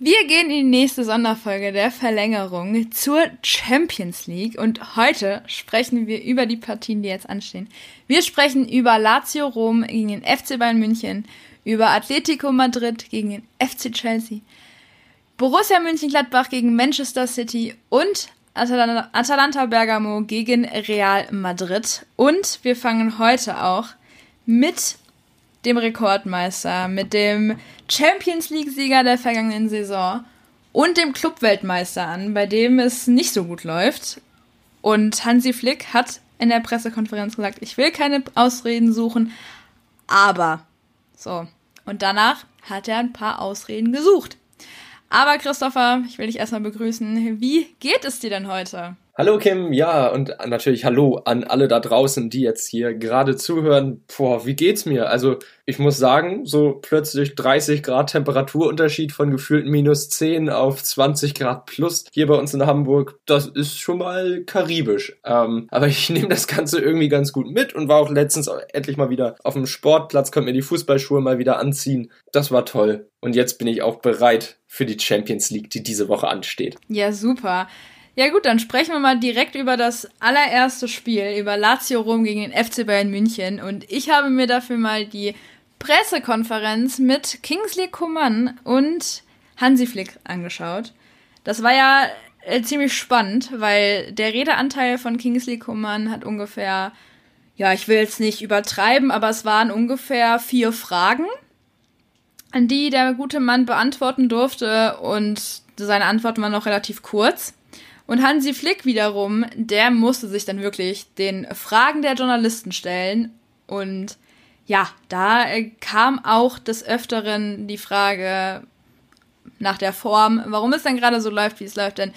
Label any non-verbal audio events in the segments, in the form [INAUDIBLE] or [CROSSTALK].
Wir gehen in die nächste Sonderfolge der Verlängerung zur Champions League und heute sprechen wir über die Partien, die jetzt anstehen. Wir sprechen über Lazio Rom gegen den FC Bayern München, über Atletico Madrid gegen den FC Chelsea, Borussia München-Gladbach gegen Manchester City und Atalanta Bergamo gegen Real Madrid. Und wir fangen heute auch mit dem Rekordmeister, mit dem Champions League-Sieger der vergangenen Saison und dem Clubweltmeister an, bei dem es nicht so gut läuft. Und Hansi Flick hat in der Pressekonferenz gesagt, ich will keine Ausreden suchen, aber so. Und danach hat er ein paar Ausreden gesucht. Aber Christopher, ich will dich erstmal begrüßen. Wie geht es dir denn heute? Hallo Kim, ja, und natürlich hallo an alle da draußen, die jetzt hier gerade zuhören. Boah, wie geht's mir? Also, ich muss sagen, so plötzlich 30 Grad Temperaturunterschied von gefühlten minus 10 auf 20 Grad plus hier bei uns in Hamburg, das ist schon mal karibisch. Ähm, aber ich [LAUGHS] nehme das Ganze irgendwie ganz gut mit und war auch letztens endlich mal wieder auf dem Sportplatz, konnte mir die Fußballschuhe mal wieder anziehen. Das war toll. Und jetzt bin ich auch bereit für die Champions League, die diese Woche ansteht. Ja, super. Ja gut, dann sprechen wir mal direkt über das allererste Spiel, über Lazio Rom gegen den FC Bayern München. Und ich habe mir dafür mal die Pressekonferenz mit Kingsley Coman und Hansi Flick angeschaut. Das war ja äh, ziemlich spannend, weil der Redeanteil von Kingsley Coman hat ungefähr, ja, ich will jetzt nicht übertreiben, aber es waren ungefähr vier Fragen, an die der gute Mann beantworten durfte und seine Antworten waren noch relativ kurz. Und Hansi Flick wiederum, der musste sich dann wirklich den Fragen der Journalisten stellen. Und ja, da kam auch des Öfteren die Frage nach der Form, warum es denn gerade so läuft, wie es läuft. Denn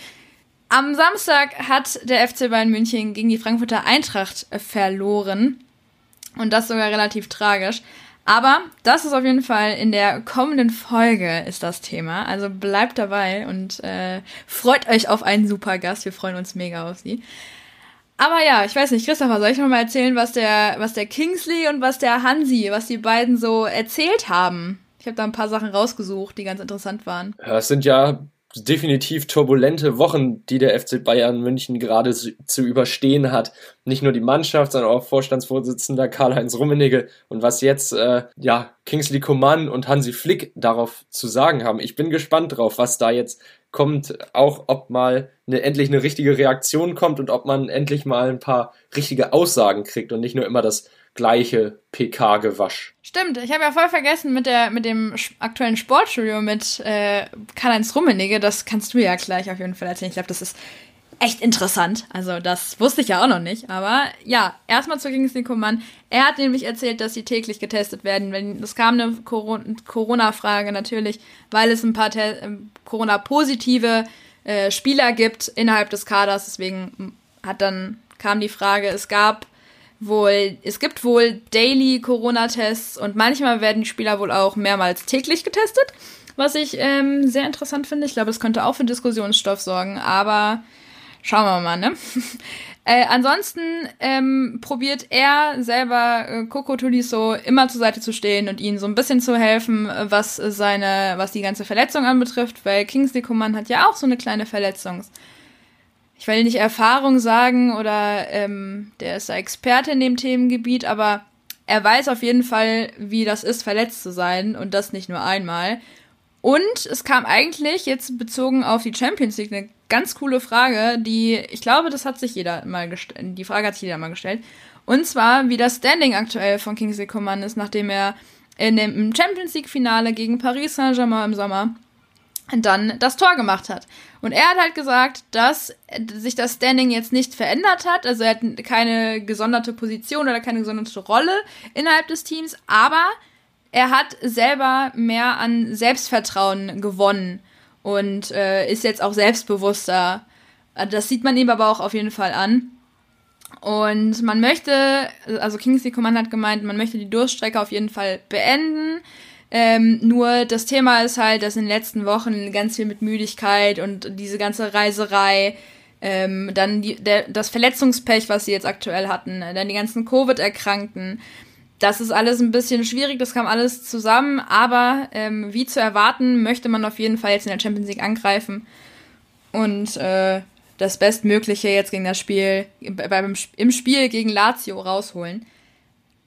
am Samstag hat der FC Bayern München gegen die Frankfurter Eintracht verloren. Und das sogar relativ tragisch. Aber das ist auf jeden Fall in der kommenden Folge ist das Thema. Also bleibt dabei und äh, freut euch auf einen super Gast. Wir freuen uns mega auf sie. Aber ja, ich weiß nicht, Christopher, soll ich noch mal erzählen, was der, was der Kingsley und was der Hansi, was die beiden so erzählt haben? Ich habe da ein paar Sachen rausgesucht, die ganz interessant waren. Ja, es sind ja definitiv turbulente Wochen, die der FC Bayern München gerade zu überstehen hat. Nicht nur die Mannschaft, sondern auch Vorstandsvorsitzender Karl-Heinz Rummenigge und was jetzt äh, ja Kingsley Coman und Hansi Flick darauf zu sagen haben. Ich bin gespannt drauf, was da jetzt kommt, auch ob mal eine, endlich eine richtige Reaktion kommt und ob man endlich mal ein paar richtige Aussagen kriegt und nicht nur immer das gleiche PK-Gewasch. Stimmt, ich habe ja voll vergessen mit der mit dem aktuellen Sportstudio mit äh, Karl-Heinz Rummenigge, das kannst du ja gleich auf jeden Fall erzählen. Ich glaube, das ist echt interessant. Also das wusste ich ja auch noch nicht. Aber ja, erstmal zu Kingsley Coman. Er hat nämlich erzählt, dass sie täglich getestet werden. Es kam eine Corona-Frage natürlich, weil es ein paar ähm, Corona-positive äh, Spieler gibt innerhalb des Kaders. Deswegen hat dann kam die Frage, es gab wohl, es gibt wohl Daily Corona-Tests und manchmal werden die Spieler wohl auch mehrmals täglich getestet, was ich ähm, sehr interessant finde. Ich glaube, das könnte auch für Diskussionsstoff sorgen, aber schauen wir mal, ne? [LAUGHS] äh, ansonsten ähm, probiert er selber äh, Coco Tuliso immer zur Seite zu stehen und ihnen so ein bisschen zu helfen, was seine, was die ganze Verletzung anbetrifft, weil Kingsley Coman hat ja auch so eine kleine Verletzung ich will nicht Erfahrung sagen oder ähm, der ist Experte in dem Themengebiet, aber er weiß auf jeden Fall, wie das ist, verletzt zu sein und das nicht nur einmal. Und es kam eigentlich jetzt bezogen auf die Champions League eine ganz coole Frage, die ich glaube, das hat sich jeder mal gestellt. Die Frage hat sich jeder mal gestellt. Und zwar, wie das Standing aktuell von Kingsley Coman ist, nachdem er in dem Champions League Finale gegen Paris Saint-Germain im Sommer dann das Tor gemacht hat. Und er hat halt gesagt, dass sich das Standing jetzt nicht verändert hat. Also er hat keine gesonderte Position oder keine gesonderte Rolle innerhalb des Teams, aber er hat selber mehr an Selbstvertrauen gewonnen und äh, ist jetzt auch selbstbewusster. Das sieht man ihm aber auch auf jeden Fall an. Und man möchte, also Kingsley Command hat gemeint, man möchte die Durststrecke auf jeden Fall beenden. Ähm, nur das Thema ist halt, dass in den letzten Wochen ganz viel mit Müdigkeit und diese ganze Reiserei, ähm, dann die, der, das Verletzungspech, was sie jetzt aktuell hatten, dann die ganzen Covid-Erkrankten das ist alles ein bisschen schwierig, das kam alles zusammen, aber ähm, wie zu erwarten, möchte man auf jeden Fall jetzt in der Champions League angreifen und äh, das Bestmögliche jetzt gegen das Spiel, beim, im Spiel gegen Lazio rausholen.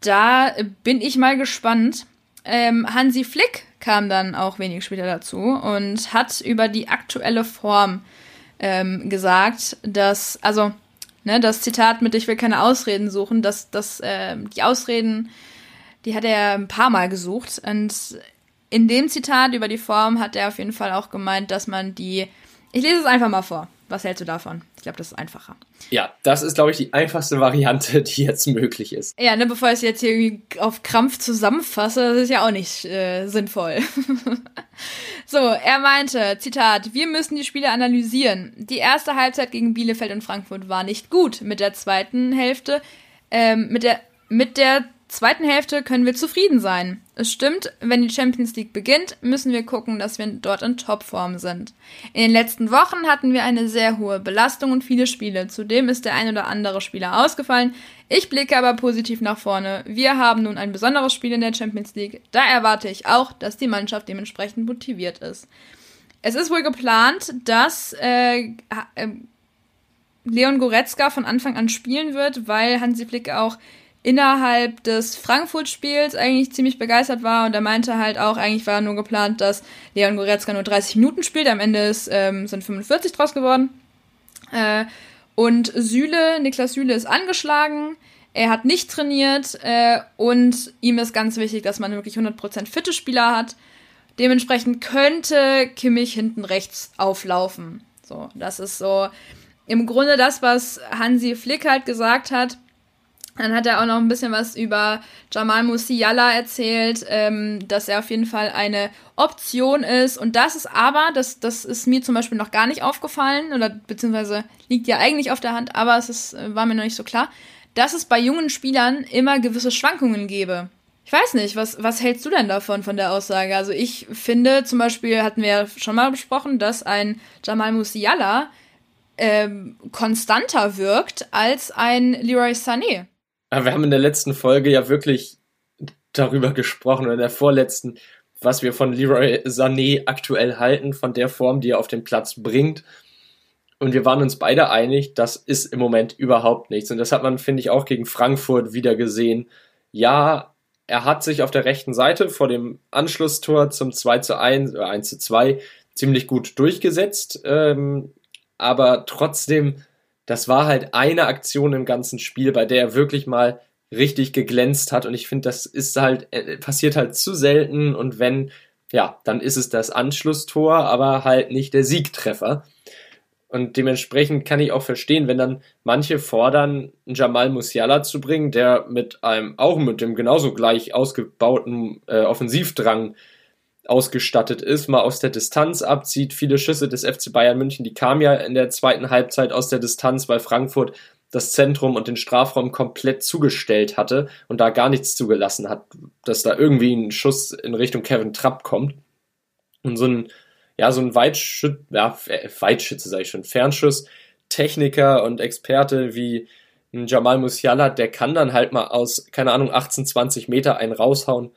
Da bin ich mal gespannt. Ähm, Hansi Flick kam dann auch wenig später dazu und hat über die aktuelle Form ähm, gesagt, dass, also, ne, das Zitat mit Ich will keine Ausreden suchen, dass, dass äh, die Ausreden, die hat er ein paar Mal gesucht. Und in dem Zitat über die Form hat er auf jeden Fall auch gemeint, dass man die ich lese es einfach mal vor. Was hältst du davon? Ich glaube, das ist einfacher. Ja, das ist, glaube ich, die einfachste Variante, [LAUGHS] die jetzt möglich ist. Ja, ne, bevor ich es jetzt hier irgendwie auf Krampf zusammenfasse, das ist ja auch nicht äh, sinnvoll. [LAUGHS] so, er meinte, Zitat, wir müssen die Spiele analysieren. Die erste Halbzeit gegen Bielefeld und Frankfurt war nicht gut. Mit der zweiten Hälfte, ähm, mit der, mit der zweiten Hälfte können wir zufrieden sein. Es stimmt, wenn die Champions League beginnt, müssen wir gucken, dass wir dort in Topform sind. In den letzten Wochen hatten wir eine sehr hohe Belastung und viele Spiele. Zudem ist der ein oder andere Spieler ausgefallen. Ich blicke aber positiv nach vorne. Wir haben nun ein besonderes Spiel in der Champions League. Da erwarte ich auch, dass die Mannschaft dementsprechend motiviert ist. Es ist wohl geplant, dass äh, äh, Leon Goretzka von Anfang an spielen wird, weil Hansi Flick auch innerhalb des Frankfurt-Spiels eigentlich ziemlich begeistert war und er meinte halt auch, eigentlich war nur geplant, dass Leon Goretzka nur 30 Minuten spielt, am Ende ist, ähm, sind 45 draus geworden. Äh, und Süle, Niklas Süle ist angeschlagen, er hat nicht trainiert äh, und ihm ist ganz wichtig, dass man wirklich 100% fitte Spieler hat. Dementsprechend könnte Kimmich hinten rechts auflaufen. So, das ist so im Grunde das, was Hansi Flick halt gesagt hat dann hat er auch noch ein bisschen was über Jamal Musiala erzählt, ähm, dass er auf jeden Fall eine Option ist. Und das ist aber, das, das ist mir zum Beispiel noch gar nicht aufgefallen, oder beziehungsweise liegt ja eigentlich auf der Hand, aber es ist, war mir noch nicht so klar, dass es bei jungen Spielern immer gewisse Schwankungen gäbe. Ich weiß nicht, was, was hältst du denn davon, von der Aussage? Also ich finde, zum Beispiel hatten wir ja schon mal besprochen, dass ein Jamal Musiala ähm, konstanter wirkt als ein Leroy Sané. Aber wir haben in der letzten Folge ja wirklich darüber gesprochen, oder in der vorletzten, was wir von Leroy Sané aktuell halten, von der Form, die er auf den Platz bringt. Und wir waren uns beide einig, das ist im Moment überhaupt nichts. Und das hat man, finde ich, auch gegen Frankfurt wieder gesehen. Ja, er hat sich auf der rechten Seite vor dem Anschlusstor zum 2 zu 1 oder 1 zu 2 ziemlich gut durchgesetzt. Ähm, aber trotzdem das war halt eine Aktion im ganzen Spiel, bei der er wirklich mal richtig geglänzt hat. Und ich finde, das ist halt, äh, passiert halt zu selten. Und wenn, ja, dann ist es das Anschlusstor, aber halt nicht der Siegtreffer. Und dementsprechend kann ich auch verstehen, wenn dann manche fordern, Jamal Musiala zu bringen, der mit einem, auch mit dem genauso gleich ausgebauten äh, Offensivdrang ausgestattet ist, mal aus der Distanz abzieht. Viele Schüsse des FC Bayern München, die kamen ja in der zweiten Halbzeit aus der Distanz, weil Frankfurt das Zentrum und den Strafraum komplett zugestellt hatte und da gar nichts zugelassen hat, dass da irgendwie ein Schuss in Richtung Kevin Trapp kommt. Und so ein, ja, so ein Weitschütze, ja, Weitschütze sage ich schon, Fernschuss, Techniker und Experte wie Jamal Musiala, der kann dann halt mal aus, keine Ahnung, 18, 20 Meter einen raushauen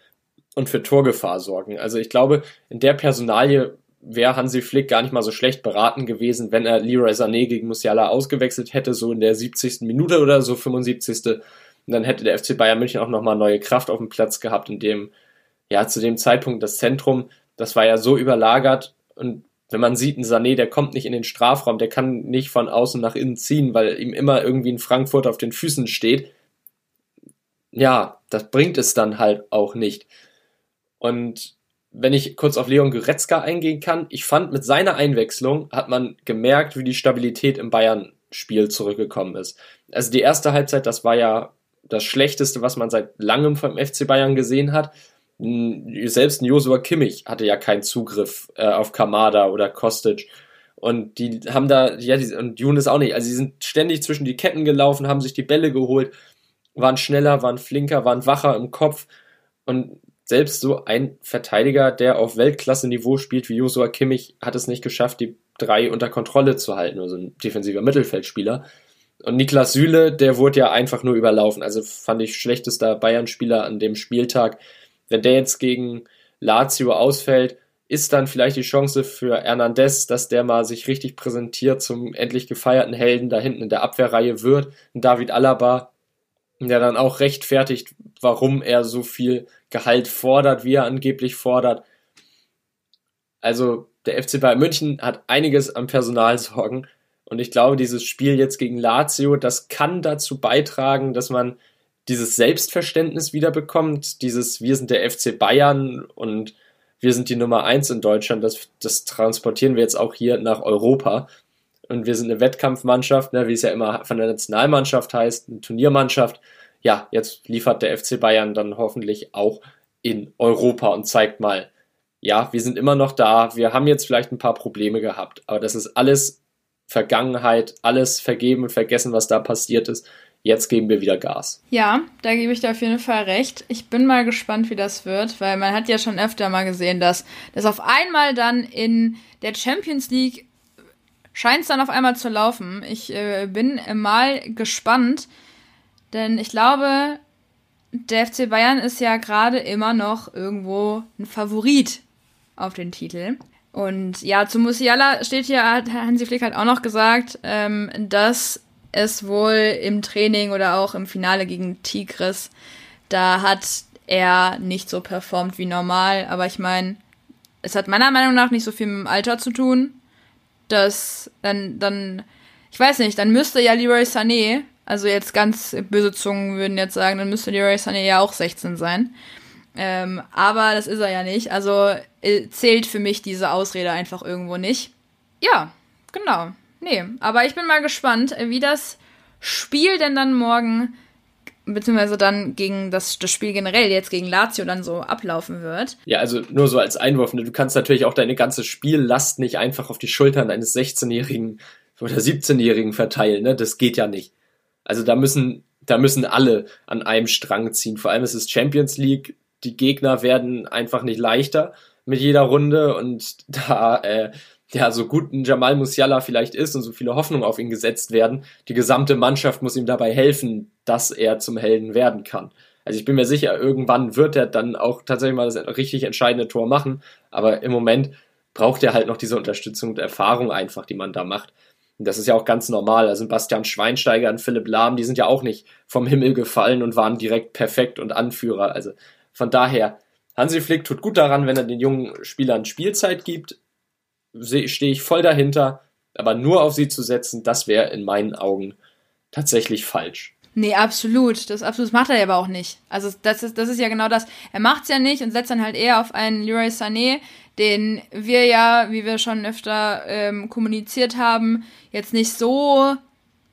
und für Torgefahr sorgen. Also ich glaube, in der Personalie wäre Hansi Flick gar nicht mal so schlecht beraten gewesen, wenn er Leroy Sané gegen Musiala ausgewechselt hätte, so in der 70. Minute oder so 75. Und dann hätte der FC Bayern München auch nochmal neue Kraft auf dem Platz gehabt, in dem, ja, zu dem Zeitpunkt das Zentrum, das war ja so überlagert und wenn man sieht, ein Sané, der kommt nicht in den Strafraum, der kann nicht von außen nach innen ziehen, weil ihm immer irgendwie ein Frankfurt auf den Füßen steht. Ja, das bringt es dann halt auch nicht. Und wenn ich kurz auf Leon Goretzka eingehen kann, ich fand, mit seiner Einwechslung hat man gemerkt, wie die Stabilität im Bayern-Spiel zurückgekommen ist. Also die erste Halbzeit, das war ja das Schlechteste, was man seit langem vom FC Bayern gesehen hat. Selbst Josua Kimmich hatte ja keinen Zugriff äh, auf Kamada oder Kostic. Und die haben da, ja, die, und Younes auch nicht. Also, sie sind ständig zwischen die Ketten gelaufen, haben sich die Bälle geholt, waren schneller, waren flinker, waren wacher im Kopf. Und selbst so ein Verteidiger, der auf Weltklasse-Niveau spielt wie Joshua Kimmich, hat es nicht geschafft, die drei unter Kontrolle zu halten, also ein defensiver Mittelfeldspieler. Und Niklas Süle, der wurde ja einfach nur überlaufen. Also fand ich schlechtester Bayern-Spieler an dem Spieltag. Wenn der jetzt gegen Lazio ausfällt, ist dann vielleicht die Chance für Hernandez, dass der mal sich richtig präsentiert zum endlich gefeierten Helden da hinten in der Abwehrreihe wird. Und David Alaba, der dann auch rechtfertigt, warum er so viel Gehalt fordert, wie er angeblich fordert. Also der FC Bayern München hat einiges an Personalsorgen und ich glaube, dieses Spiel jetzt gegen Lazio, das kann dazu beitragen, dass man dieses Selbstverständnis wiederbekommt, dieses wir sind der FC Bayern und wir sind die Nummer eins in Deutschland, das, das transportieren wir jetzt auch hier nach Europa. Und wir sind eine Wettkampfmannschaft, ne, wie es ja immer von der Nationalmannschaft heißt, eine Turniermannschaft. Ja, jetzt liefert der FC Bayern dann hoffentlich auch in Europa und zeigt mal, ja, wir sind immer noch da, wir haben jetzt vielleicht ein paar Probleme gehabt, aber das ist alles Vergangenheit, alles vergeben und vergessen, was da passiert ist. Jetzt geben wir wieder Gas. Ja, da gebe ich dir auf jeden Fall recht. Ich bin mal gespannt, wie das wird, weil man hat ja schon öfter mal gesehen, dass das auf einmal dann in der Champions League scheint es dann auf einmal zu laufen. Ich äh, bin mal gespannt, denn ich glaube, der FC Bayern ist ja gerade immer noch irgendwo ein Favorit auf den Titel. Und ja, zu Musiala steht hier, hat Hansi Flick halt auch noch gesagt, ähm, dass es wohl im Training oder auch im Finale gegen Tigris, da hat er nicht so performt wie normal. Aber ich meine, es hat meiner Meinung nach nicht so viel mit dem Alter zu tun. Dass dann, dann, ich weiß nicht, dann müsste ja Leroy Sané, also jetzt ganz böse Zungen würden jetzt sagen, dann müsste Leroy Sané ja auch 16 sein. Ähm, aber das ist er ja nicht. Also äh, zählt für mich diese Ausrede einfach irgendwo nicht. Ja, genau. Nee, aber ich bin mal gespannt, wie das Spiel denn dann morgen, beziehungsweise dann gegen das, das Spiel generell jetzt gegen Lazio dann so ablaufen wird. Ja, also nur so als Einwurf, ne? du kannst natürlich auch deine ganze Spiellast nicht einfach auf die Schultern eines 16-Jährigen oder 17-Jährigen verteilen, ne? Das geht ja nicht. Also da müssen, da müssen alle an einem Strang ziehen. Vor allem ist es Champions League, die Gegner werden einfach nicht leichter mit jeder Runde und [LAUGHS] da, äh, ja, so gut ein Jamal Musiala vielleicht ist und so viele Hoffnungen auf ihn gesetzt werden, die gesamte Mannschaft muss ihm dabei helfen, dass er zum Helden werden kann. Also ich bin mir sicher, irgendwann wird er dann auch tatsächlich mal das richtig entscheidende Tor machen, aber im Moment braucht er halt noch diese Unterstützung und Erfahrung einfach, die man da macht. Und das ist ja auch ganz normal. Also Bastian Schweinsteiger und Philipp Lahm, die sind ja auch nicht vom Himmel gefallen und waren direkt perfekt und Anführer. Also von daher, Hansi Flick tut gut daran, wenn er den jungen Spielern Spielzeit gibt. Stehe ich voll dahinter. Aber nur auf sie zu setzen, das wäre in meinen Augen tatsächlich falsch. Nee, absolut. Das absolut macht er aber auch nicht. Also das ist, das ist ja genau das. Er macht's ja nicht und setzt dann halt eher auf einen Leroy Sané, den wir ja, wie wir schon öfter ähm, kommuniziert haben, jetzt nicht so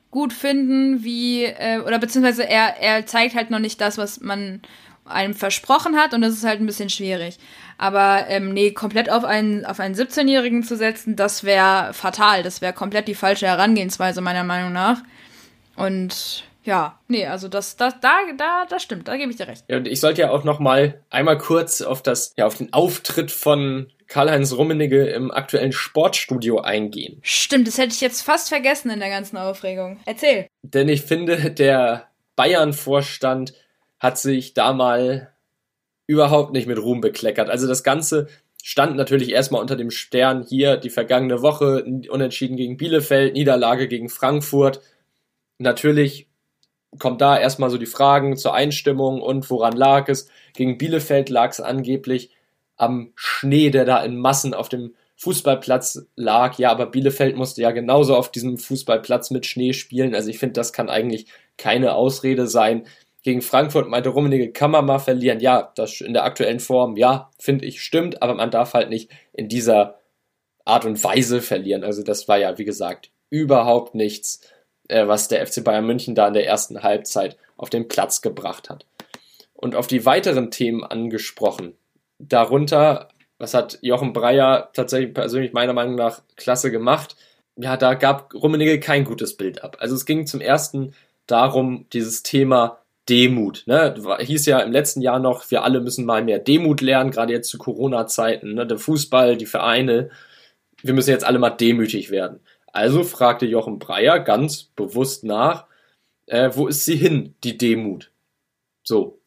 gut finden, wie, äh, oder beziehungsweise er, er zeigt halt noch nicht das, was man einem versprochen hat und das ist halt ein bisschen schwierig. Aber ähm, nee, komplett auf einen, auf einen 17-Jährigen zu setzen, das wäre fatal. Das wäre komplett die falsche Herangehensweise, meiner Meinung nach. Und ja, nee, also das, das, da, da, das stimmt, da gebe ich dir recht. Ja, und ich sollte ja auch noch mal einmal kurz auf das, ja, auf den Auftritt von Karl-Heinz Rummenigge im aktuellen Sportstudio eingehen. Stimmt, das hätte ich jetzt fast vergessen in der ganzen Aufregung. Erzähl. Denn ich finde, der Bayern-Vorstand hat sich da mal überhaupt nicht mit Ruhm bekleckert. Also das Ganze stand natürlich erstmal unter dem Stern hier die vergangene Woche, unentschieden gegen Bielefeld, Niederlage gegen Frankfurt. Natürlich kommt da erstmal so die Fragen zur Einstimmung und woran lag es. Gegen Bielefeld lag es angeblich am Schnee, der da in Massen auf dem Fußballplatz lag. Ja, aber Bielefeld musste ja genauso auf diesem Fußballplatz mit Schnee spielen. Also ich finde, das kann eigentlich keine Ausrede sein gegen Frankfurt meinte Rummenigge, kann man mal verlieren. Ja, das in der aktuellen Form, ja, finde ich, stimmt, aber man darf halt nicht in dieser Art und Weise verlieren. Also das war ja, wie gesagt, überhaupt nichts, äh, was der FC Bayern München da in der ersten Halbzeit auf den Platz gebracht hat. Und auf die weiteren Themen angesprochen. Darunter, was hat Jochen Breyer tatsächlich persönlich meiner Meinung nach klasse gemacht. Ja, da gab Rummenigge kein gutes Bild ab. Also es ging zum ersten darum, dieses Thema Demut. Ne? Hieß ja im letzten Jahr noch, wir alle müssen mal mehr Demut lernen, gerade jetzt zu Corona-Zeiten. Ne? Der Fußball, die Vereine, wir müssen jetzt alle mal demütig werden. Also fragte Jochen Breyer ganz bewusst nach, äh, wo ist sie hin, die Demut? So.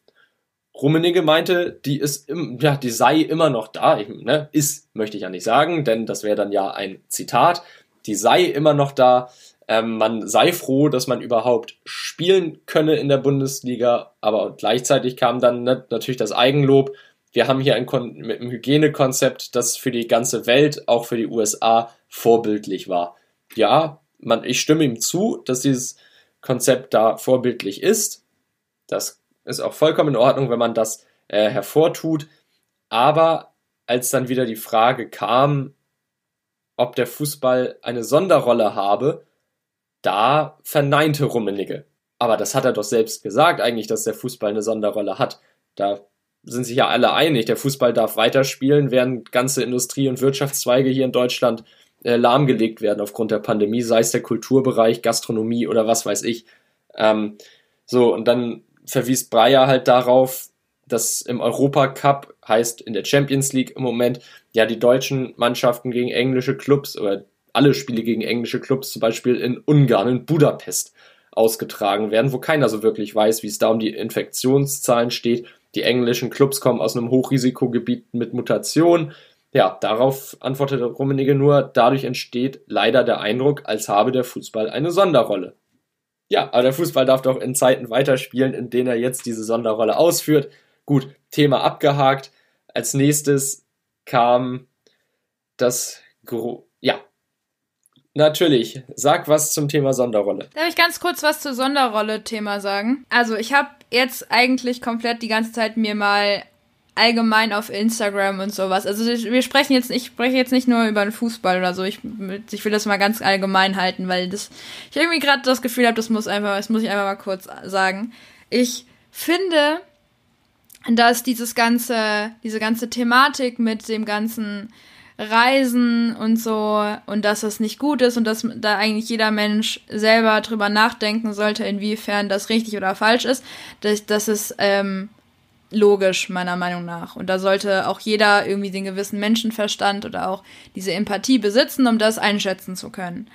Rummenigge meinte, die ist, im, ja, die sei immer noch da. Ich, ne, ist, möchte ich ja nicht sagen, denn das wäre dann ja ein Zitat. Die sei immer noch da. Ähm, man sei froh, dass man überhaupt spielen könne in der Bundesliga, aber gleichzeitig kam dann natürlich das Eigenlob. Wir haben hier ein Kon mit einem Hygienekonzept, das für die ganze Welt, auch für die USA, vorbildlich war. Ja, man, ich stimme ihm zu, dass dieses Konzept da vorbildlich ist. Das ist auch vollkommen in Ordnung, wenn man das äh, hervortut. Aber als dann wieder die Frage kam, ob der Fußball eine Sonderrolle habe, da verneinte Rummenigge. Aber das hat er doch selbst gesagt, eigentlich, dass der Fußball eine Sonderrolle hat. Da sind sich ja alle einig. Der Fußball darf weiterspielen, während ganze Industrie- und Wirtschaftszweige hier in Deutschland äh, lahmgelegt werden aufgrund der Pandemie, sei es der Kulturbereich, Gastronomie oder was weiß ich. Ähm, so, und dann verwies Breyer halt darauf, dass im Europacup heißt in der Champions League im Moment ja die deutschen Mannschaften gegen englische Clubs oder alle Spiele gegen englische Clubs, zum Beispiel in Ungarn, in Budapest, ausgetragen werden, wo keiner so wirklich weiß, wie es da um die Infektionszahlen steht. Die englischen Clubs kommen aus einem Hochrisikogebiet mit Mutation. Ja, darauf antwortete Rummenigge nur, dadurch entsteht leider der Eindruck, als habe der Fußball eine Sonderrolle. Ja, aber der Fußball darf doch in Zeiten weiterspielen, in denen er jetzt diese Sonderrolle ausführt. Gut, Thema abgehakt. Als nächstes kam das, Gro Natürlich. Sag was zum Thema Sonderrolle. Darf ich ganz kurz was zur Sonderrolle-Thema sagen? Also, ich habe jetzt eigentlich komplett die ganze Zeit mir mal allgemein auf Instagram und sowas. Also wir sprechen jetzt, ich spreche jetzt nicht nur über den Fußball oder so. Ich, ich will das mal ganz allgemein halten, weil das, ich irgendwie gerade das Gefühl habe, das muss einfach, das muss ich einfach mal kurz sagen. Ich finde, dass dieses ganze, diese ganze Thematik mit dem ganzen Reisen und so und dass das nicht gut ist und dass da eigentlich jeder Mensch selber drüber nachdenken sollte, inwiefern das richtig oder falsch ist, das, das ist ähm, logisch meiner Meinung nach. Und da sollte auch jeder irgendwie den gewissen Menschenverstand oder auch diese Empathie besitzen, um das einschätzen zu können.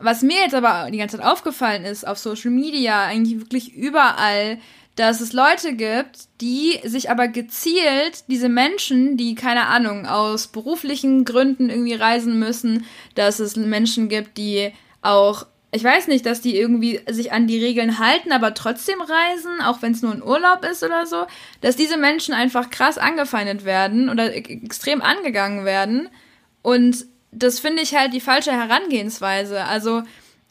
Was mir jetzt aber die ganze Zeit aufgefallen ist, auf Social Media, eigentlich wirklich überall, dass es Leute gibt, die sich aber gezielt diese Menschen, die keine Ahnung, aus beruflichen Gründen irgendwie reisen müssen, dass es Menschen gibt, die auch ich weiß nicht, dass die irgendwie sich an die Regeln halten, aber trotzdem reisen, auch wenn es nur ein Urlaub ist oder so, dass diese Menschen einfach krass angefeindet werden oder extrem angegangen werden. Und das finde ich halt die falsche Herangehensweise. Also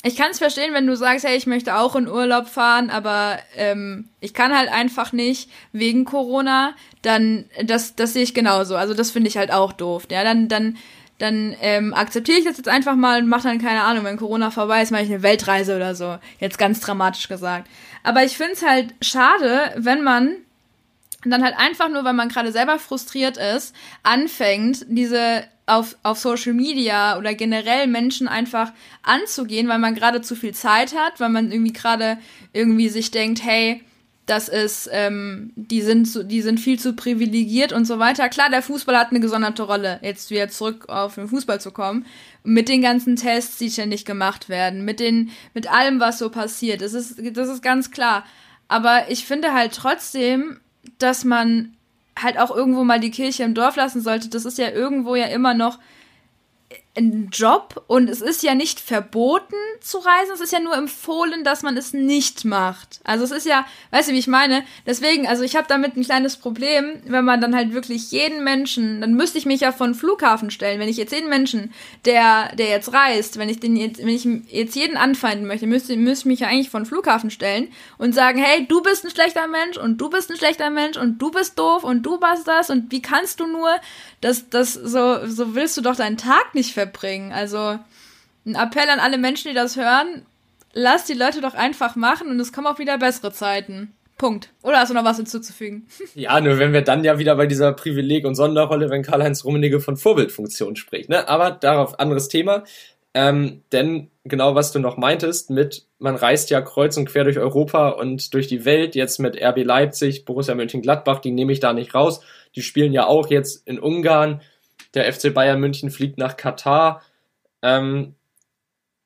ich kann es verstehen, wenn du sagst, hey, ich möchte auch in Urlaub fahren, aber ähm, ich kann halt einfach nicht wegen Corona, dann das, das sehe ich genauso. Also das finde ich halt auch doof. Ja, dann, dann, dann ähm, akzeptiere ich das jetzt einfach mal und mache dann keine Ahnung, wenn Corona vorbei ist, mache ich eine Weltreise oder so. Jetzt ganz dramatisch gesagt. Aber ich finde es halt schade, wenn man dann halt einfach nur, weil man gerade selber frustriert ist, anfängt, diese auf, auf Social Media oder generell Menschen einfach anzugehen, weil man gerade zu viel Zeit hat, weil man irgendwie gerade irgendwie sich denkt, hey, das ist, ähm, die sind, die sind viel zu privilegiert und so weiter. Klar, der Fußball hat eine gesonderte Rolle. Jetzt wieder zurück auf den Fußball zu kommen. Mit den ganzen Tests, die ständig gemacht werden, mit den, mit allem, was so passiert. Das ist, das ist ganz klar. Aber ich finde halt trotzdem, dass man halt auch irgendwo mal die Kirche im Dorf lassen sollte. Das ist ja irgendwo ja immer noch ein Job und es ist ja nicht verboten zu reisen, es ist ja nur empfohlen, dass man es nicht macht. Also es ist ja, weißt du, wie ich meine? Deswegen, also ich habe damit ein kleines Problem, wenn man dann halt wirklich jeden Menschen, dann müsste ich mich ja von Flughafen stellen, wenn ich jetzt jeden Menschen, der der jetzt reist, wenn ich den jetzt wenn ich jetzt jeden anfeinden möchte, müsste müsste ich mich ja eigentlich von Flughafen stellen und sagen, hey, du bist ein schlechter Mensch und du bist ein schlechter Mensch und du bist doof und du warst das und wie kannst du nur, das das so so willst du doch deinen Tag nicht verbringen. Also ein Appell an alle Menschen, die das hören, lasst die Leute doch einfach machen und es kommen auch wieder bessere Zeiten. Punkt. Oder hast du noch was hinzuzufügen? [LAUGHS] Ja, nur wenn wir dann ja wieder bei dieser Privileg- und Sonderrolle, wenn Karl-Heinz Rummenigge von Vorbildfunktion spricht. Ne? Aber darauf anderes Thema. Ähm, denn genau was du noch meintest mit, man reist ja kreuz und quer durch Europa und durch die Welt, jetzt mit RB Leipzig, Borussia Mönchengladbach, die nehme ich da nicht raus. Die spielen ja auch jetzt in Ungarn. Der FC Bayern München fliegt nach Katar. Ähm,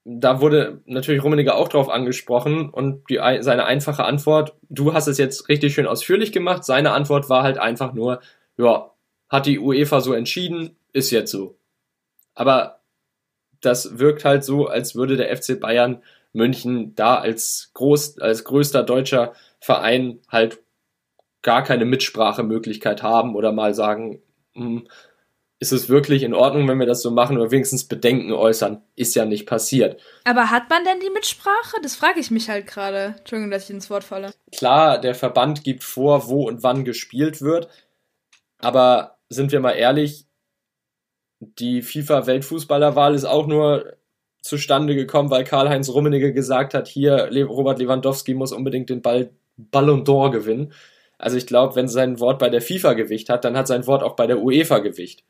da wurde natürlich Rummenigge auch drauf angesprochen und die, seine einfache Antwort, du hast es jetzt richtig schön ausführlich gemacht, seine Antwort war halt einfach nur, ja, hat die UEFA so entschieden, ist jetzt so. Aber das wirkt halt so, als würde der FC Bayern München da als groß, als größter deutscher Verein halt gar keine Mitsprachemöglichkeit haben oder mal sagen, hm, ist es wirklich in Ordnung, wenn wir das so machen oder wenigstens Bedenken äußern? Ist ja nicht passiert. Aber hat man denn die Mitsprache? Das frage ich mich halt gerade. Entschuldigung, dass ich ins Wort falle. Klar, der Verband gibt vor, wo und wann gespielt wird. Aber sind wir mal ehrlich, die FIFA-Weltfußballerwahl ist auch nur zustande gekommen, weil Karl-Heinz Rummenigge gesagt hat, hier, Robert Lewandowski muss unbedingt den Ball Ballon d'Or gewinnen. Also ich glaube, wenn sein Wort bei der FIFA Gewicht hat, dann hat sein Wort auch bei der UEFA Gewicht.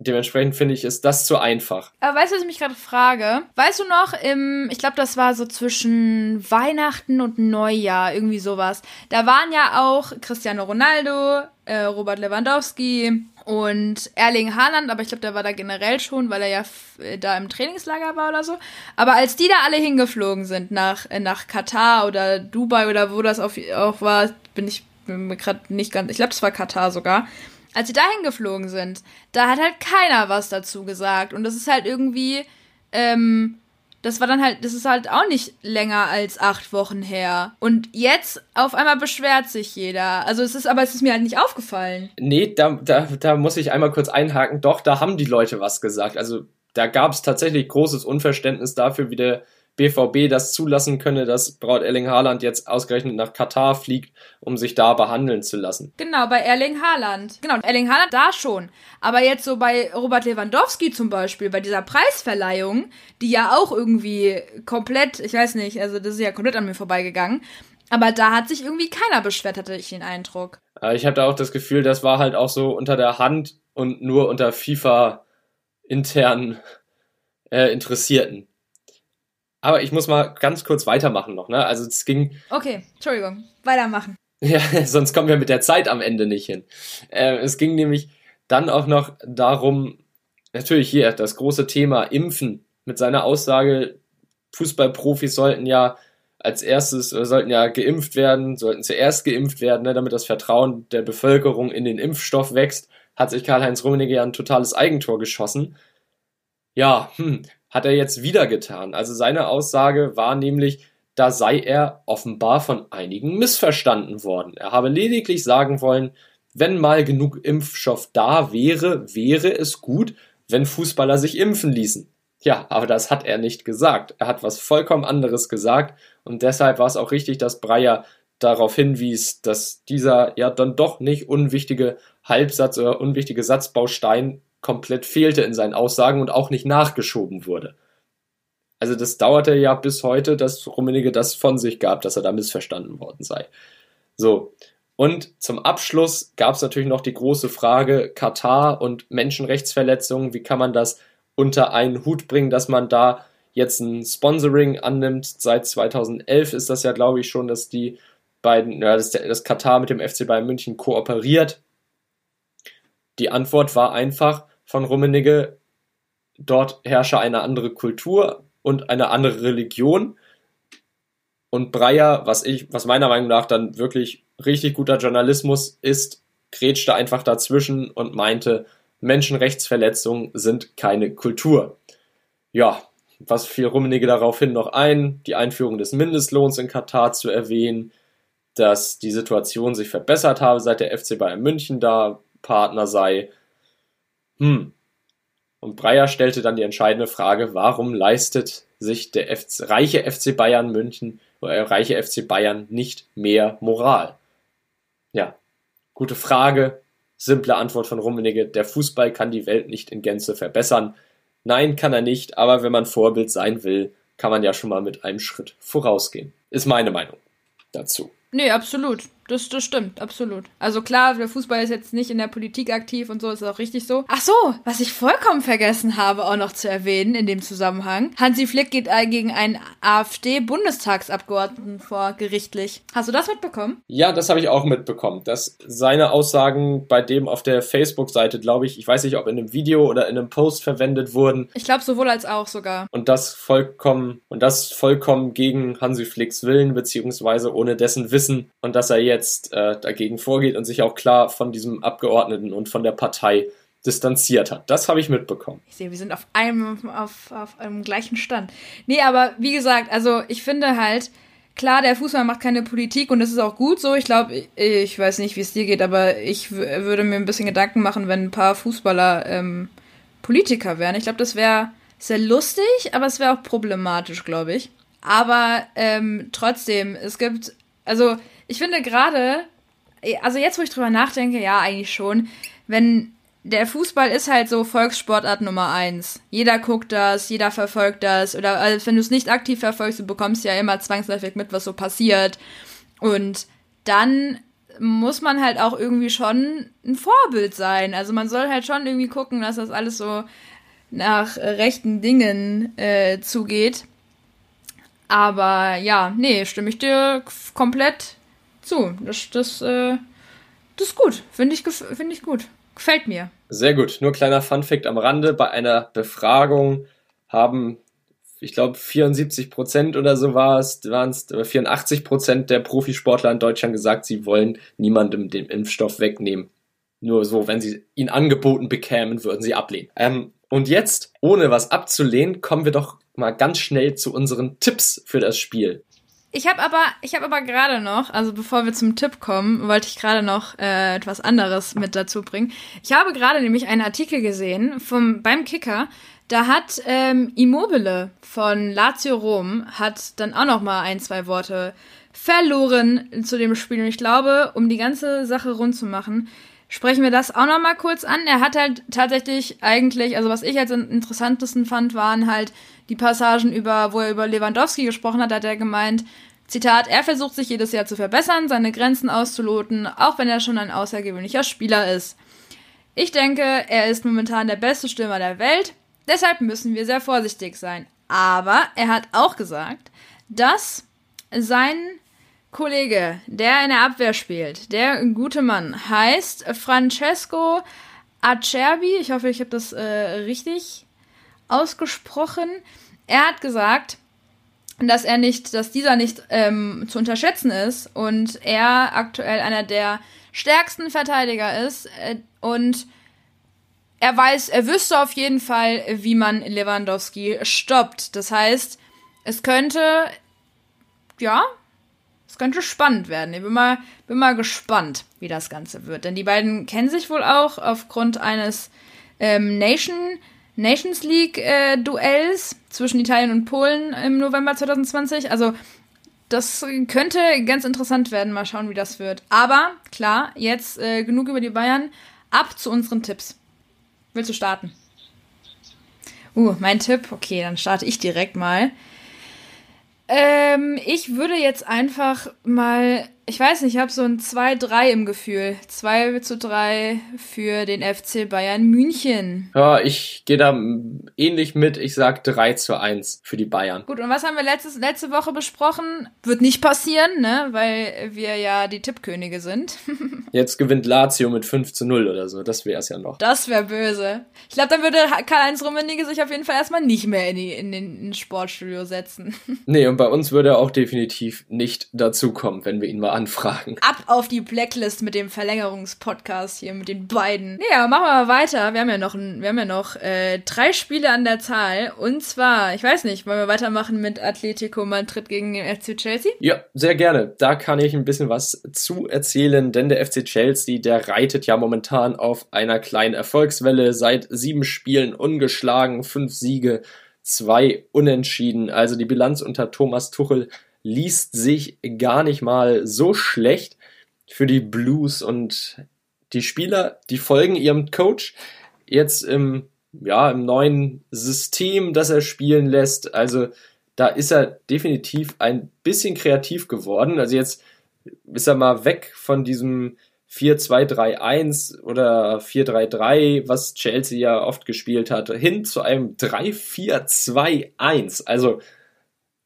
Dementsprechend finde ich, ist das zu einfach. Aber weißt du, was ich mich gerade frage? Weißt du noch, im, ich glaube, das war so zwischen Weihnachten und Neujahr, irgendwie sowas. Da waren ja auch Cristiano Ronaldo, äh, Robert Lewandowski und Erling Haaland, aber ich glaube, der war da generell schon, weil er ja äh, da im Trainingslager war oder so. Aber als die da alle hingeflogen sind nach, äh, nach Katar oder Dubai oder wo das auf, auch war, bin ich mir gerade nicht ganz, ich glaube, das war Katar sogar als sie dahin geflogen sind, da hat halt keiner was dazu gesagt. Und das ist halt irgendwie, ähm, das war dann halt, das ist halt auch nicht länger als acht Wochen her. Und jetzt auf einmal beschwert sich jeder. Also es ist, aber es ist mir halt nicht aufgefallen. Nee, da, da, da muss ich einmal kurz einhaken. Doch, da haben die Leute was gesagt. Also da gab es tatsächlich großes Unverständnis dafür, wie der BVB das zulassen könne, dass Braut Erling Haaland jetzt ausgerechnet nach Katar fliegt, um sich da behandeln zu lassen. Genau, bei Erling Haaland. Genau, Erling Haaland da schon. Aber jetzt so bei Robert Lewandowski zum Beispiel, bei dieser Preisverleihung, die ja auch irgendwie komplett, ich weiß nicht, also das ist ja komplett an mir vorbeigegangen. Aber da hat sich irgendwie keiner beschwert, hatte ich den Eindruck. Ich hatte auch das Gefühl, das war halt auch so unter der Hand und nur unter FIFA internen äh, Interessierten. Aber ich muss mal ganz kurz weitermachen noch, ne? Also es ging. Okay, Entschuldigung, weitermachen. [LAUGHS] Ja, sonst kommen wir mit der Zeit am Ende nicht hin. Äh, es ging nämlich dann auch noch darum, natürlich hier das große Thema Impfen mit seiner Aussage, Fußballprofis sollten ja als erstes, äh, sollten ja geimpft werden, sollten zuerst geimpft werden, ne, damit das Vertrauen der Bevölkerung in den Impfstoff wächst, hat sich Karl-Heinz Rummenigge ja ein totales Eigentor geschossen. Ja, hm, hat er jetzt wieder getan. Also seine Aussage war nämlich, da sei er offenbar von einigen missverstanden worden. Er habe lediglich sagen wollen, wenn mal genug Impfstoff da wäre, wäre es gut, wenn Fußballer sich impfen ließen. Ja, aber das hat er nicht gesagt. Er hat was vollkommen anderes gesagt und deshalb war es auch richtig, dass Breyer darauf hinwies, dass dieser ja dann doch nicht unwichtige Halbsatz oder unwichtige Satzbaustein komplett fehlte in seinen Aussagen und auch nicht nachgeschoben wurde. Also das dauerte ja bis heute, dass Rummenigge das von sich gab, dass er da missverstanden worden sei. So. Und zum Abschluss gab es natürlich noch die große Frage Katar und Menschenrechtsverletzungen. Wie kann man das unter einen Hut bringen, dass man da jetzt ein Sponsoring annimmt? Seit 2011 ist das ja, glaube ich, schon, dass die beiden, ja, dass, das Katar mit dem FC Bayern München kooperiert. Die Antwort war einfach von Rummenigge, dort herrsche eine andere Kultur und eine andere Religion. Und Breyer, was ich, was meiner Meinung nach dann wirklich richtig guter Journalismus ist, grätschte einfach dazwischen und meinte, Menschenrechtsverletzungen sind keine Kultur. Ja, was fiel Rummenigge daraufhin noch ein? Die Einführung des Mindestlohns in Katar zu erwähnen, dass die Situation sich verbessert habe, seit der FC Bayern München da Partner sei. Hm. Und Breyer stellte dann die entscheidende Frage, warum leistet sich der FC, reiche FC Bayern München oder der reiche FC Bayern nicht mehr Moral? Ja, gute Frage, simple Antwort von Rummenigge. Der Fußball kann die Welt nicht in Gänze verbessern. Nein, kann er nicht, aber wenn man Vorbild sein will, kann man ja schon mal mit einem Schritt vorausgehen. Ist meine Meinung dazu. Nee, absolut. Das, das stimmt, absolut. Also klar, der Fußball ist jetzt nicht in der Politik aktiv und so, ist auch richtig so. Ach so, was ich vollkommen vergessen habe, auch noch zu erwähnen in dem Zusammenhang. Hansi Flick geht gegen einen AfD-Bundestagsabgeordneten vor gerichtlich. Hast du das mitbekommen? Ja, das habe ich auch mitbekommen, dass seine Aussagen bei dem auf der Facebook-Seite, glaube ich, ich weiß nicht, ob in einem Video oder in einem Post verwendet wurden. Ich glaube sowohl als auch sogar. Und das vollkommen, und das vollkommen gegen Hansi Flicks Willen, beziehungsweise ohne dessen Wissen und dass er jetzt jetzt äh, dagegen vorgeht und sich auch klar von diesem Abgeordneten und von der Partei distanziert hat. Das habe ich mitbekommen. Ich sehe, wir sind auf einem, auf, auf einem gleichen Stand. Nee, aber wie gesagt, also ich finde halt, klar, der Fußball macht keine Politik und das ist auch gut so. Ich glaube, ich, weiß nicht, wie es dir geht, aber ich würde mir ein bisschen Gedanken machen, wenn ein paar Fußballer ähm, Politiker wären. Ich glaube, das wäre sehr lustig, aber es wäre auch problematisch, glaube ich. Aber ähm, trotzdem, es gibt, also ich finde gerade, also jetzt, wo ich drüber nachdenke, ja, eigentlich schon, wenn der Fußball ist halt so Volkssportart Nummer eins. Jeder guckt das, jeder verfolgt das. Oder also wenn du es nicht aktiv verfolgst, du bekommst ja immer zwangsläufig mit, was so passiert. Und dann muss man halt auch irgendwie schon ein Vorbild sein. Also man soll halt schon irgendwie gucken, dass das alles so nach rechten Dingen äh, zugeht. Aber ja, nee, stimme ich dir komplett zu. Das, das, äh, das ist gut. Finde ich, find ich gut. Gefällt mir. Sehr gut. Nur kleiner Funfact am Rande. Bei einer Befragung haben, ich glaube, 74 Prozent oder so war es, waren es 84 Prozent der Profisportler in Deutschland gesagt, sie wollen niemandem den Impfstoff wegnehmen. Nur so, wenn sie ihn angeboten bekämen, würden sie ablehnen. Ähm, und jetzt, ohne was abzulehnen, kommen wir doch mal ganz schnell zu unseren Tipps für das Spiel. Ich habe aber, ich habe aber gerade noch, also bevor wir zum Tipp kommen, wollte ich gerade noch äh, etwas anderes mit dazu bringen. Ich habe gerade nämlich einen Artikel gesehen vom beim Kicker. Da hat ähm, Immobile von Lazio Rom hat dann auch noch mal ein zwei Worte verloren zu dem Spiel. Und ich glaube, um die ganze Sache rund zu machen, sprechen wir das auch noch mal kurz an. Er hat halt tatsächlich eigentlich, also was ich als interessantesten fand, waren halt die Passagen über, wo er über Lewandowski gesprochen hat, hat er gemeint, Zitat, er versucht sich jedes Jahr zu verbessern, seine Grenzen auszuloten, auch wenn er schon ein außergewöhnlicher Spieler ist. Ich denke, er ist momentan der beste Stürmer der Welt, deshalb müssen wir sehr vorsichtig sein. Aber er hat auch gesagt, dass sein Kollege, der in der Abwehr spielt, der gute Mann, heißt Francesco Acerbi. Ich hoffe, ich habe das äh, richtig ausgesprochen. Er hat gesagt, dass er nicht, dass dieser nicht ähm, zu unterschätzen ist und er aktuell einer der stärksten Verteidiger ist äh, und er weiß, er wüsste auf jeden Fall, wie man Lewandowski stoppt. Das heißt, es könnte, ja, es könnte spannend werden. Ich bin mal, bin mal gespannt, wie das Ganze wird. Denn die beiden kennen sich wohl auch aufgrund eines ähm, Nation Nations League äh, zwischen Italien und Polen im November 2020. Also das könnte ganz interessant werden. Mal schauen, wie das wird. Aber klar, jetzt äh, genug über die Bayern. Ab zu unseren Tipps. Willst du starten? Uh, mein Tipp. Okay, dann starte ich direkt mal. Ähm, ich würde jetzt einfach mal ich weiß nicht, ich habe so ein 2-3 im Gefühl. 2 zu 3 für den FC Bayern München. Ja, ich gehe da ähnlich mit. Ich sag 3 zu 1 für die Bayern. Gut, und was haben wir letztes, letzte Woche besprochen? Wird nicht passieren, ne? Weil wir ja die Tippkönige sind. [LAUGHS] Jetzt gewinnt Lazio mit 5 zu 0 oder so. Das wäre es ja noch. Das wäre böse. Ich glaube, dann würde Karl-Heinz Rummenigge sich auf jeden Fall erstmal nicht mehr in, die, in den in Sportstudio setzen. [LAUGHS] nee, und bei uns würde er auch definitiv nicht dazukommen, wenn wir ihn mal anfragen. Ab auf die Blacklist mit dem Verlängerungspodcast hier, mit den beiden. Ja, machen wir mal weiter. Wir haben ja noch, wir haben ja noch äh, drei Spiele an der Zahl. Und zwar, ich weiß nicht, wollen wir weitermachen mit Atletico Madrid gegen den FC Chelsea? Ja, sehr gerne. Da kann ich ein bisschen was zu erzählen, denn der FC Chelsea, der reitet ja momentan auf einer kleinen Erfolgswelle. Seit sieben Spielen ungeschlagen, fünf Siege, zwei Unentschieden. Also die Bilanz unter Thomas Tuchel liest sich gar nicht mal so schlecht für die Blues und die Spieler, die folgen ihrem Coach jetzt im, ja, im neuen System, das er spielen lässt. Also da ist er definitiv ein bisschen kreativ geworden. Also jetzt ist er mal weg von diesem 4-2-3-1 oder 4-3-3, was Chelsea ja oft gespielt hat, hin zu einem 3-4-2-1. Also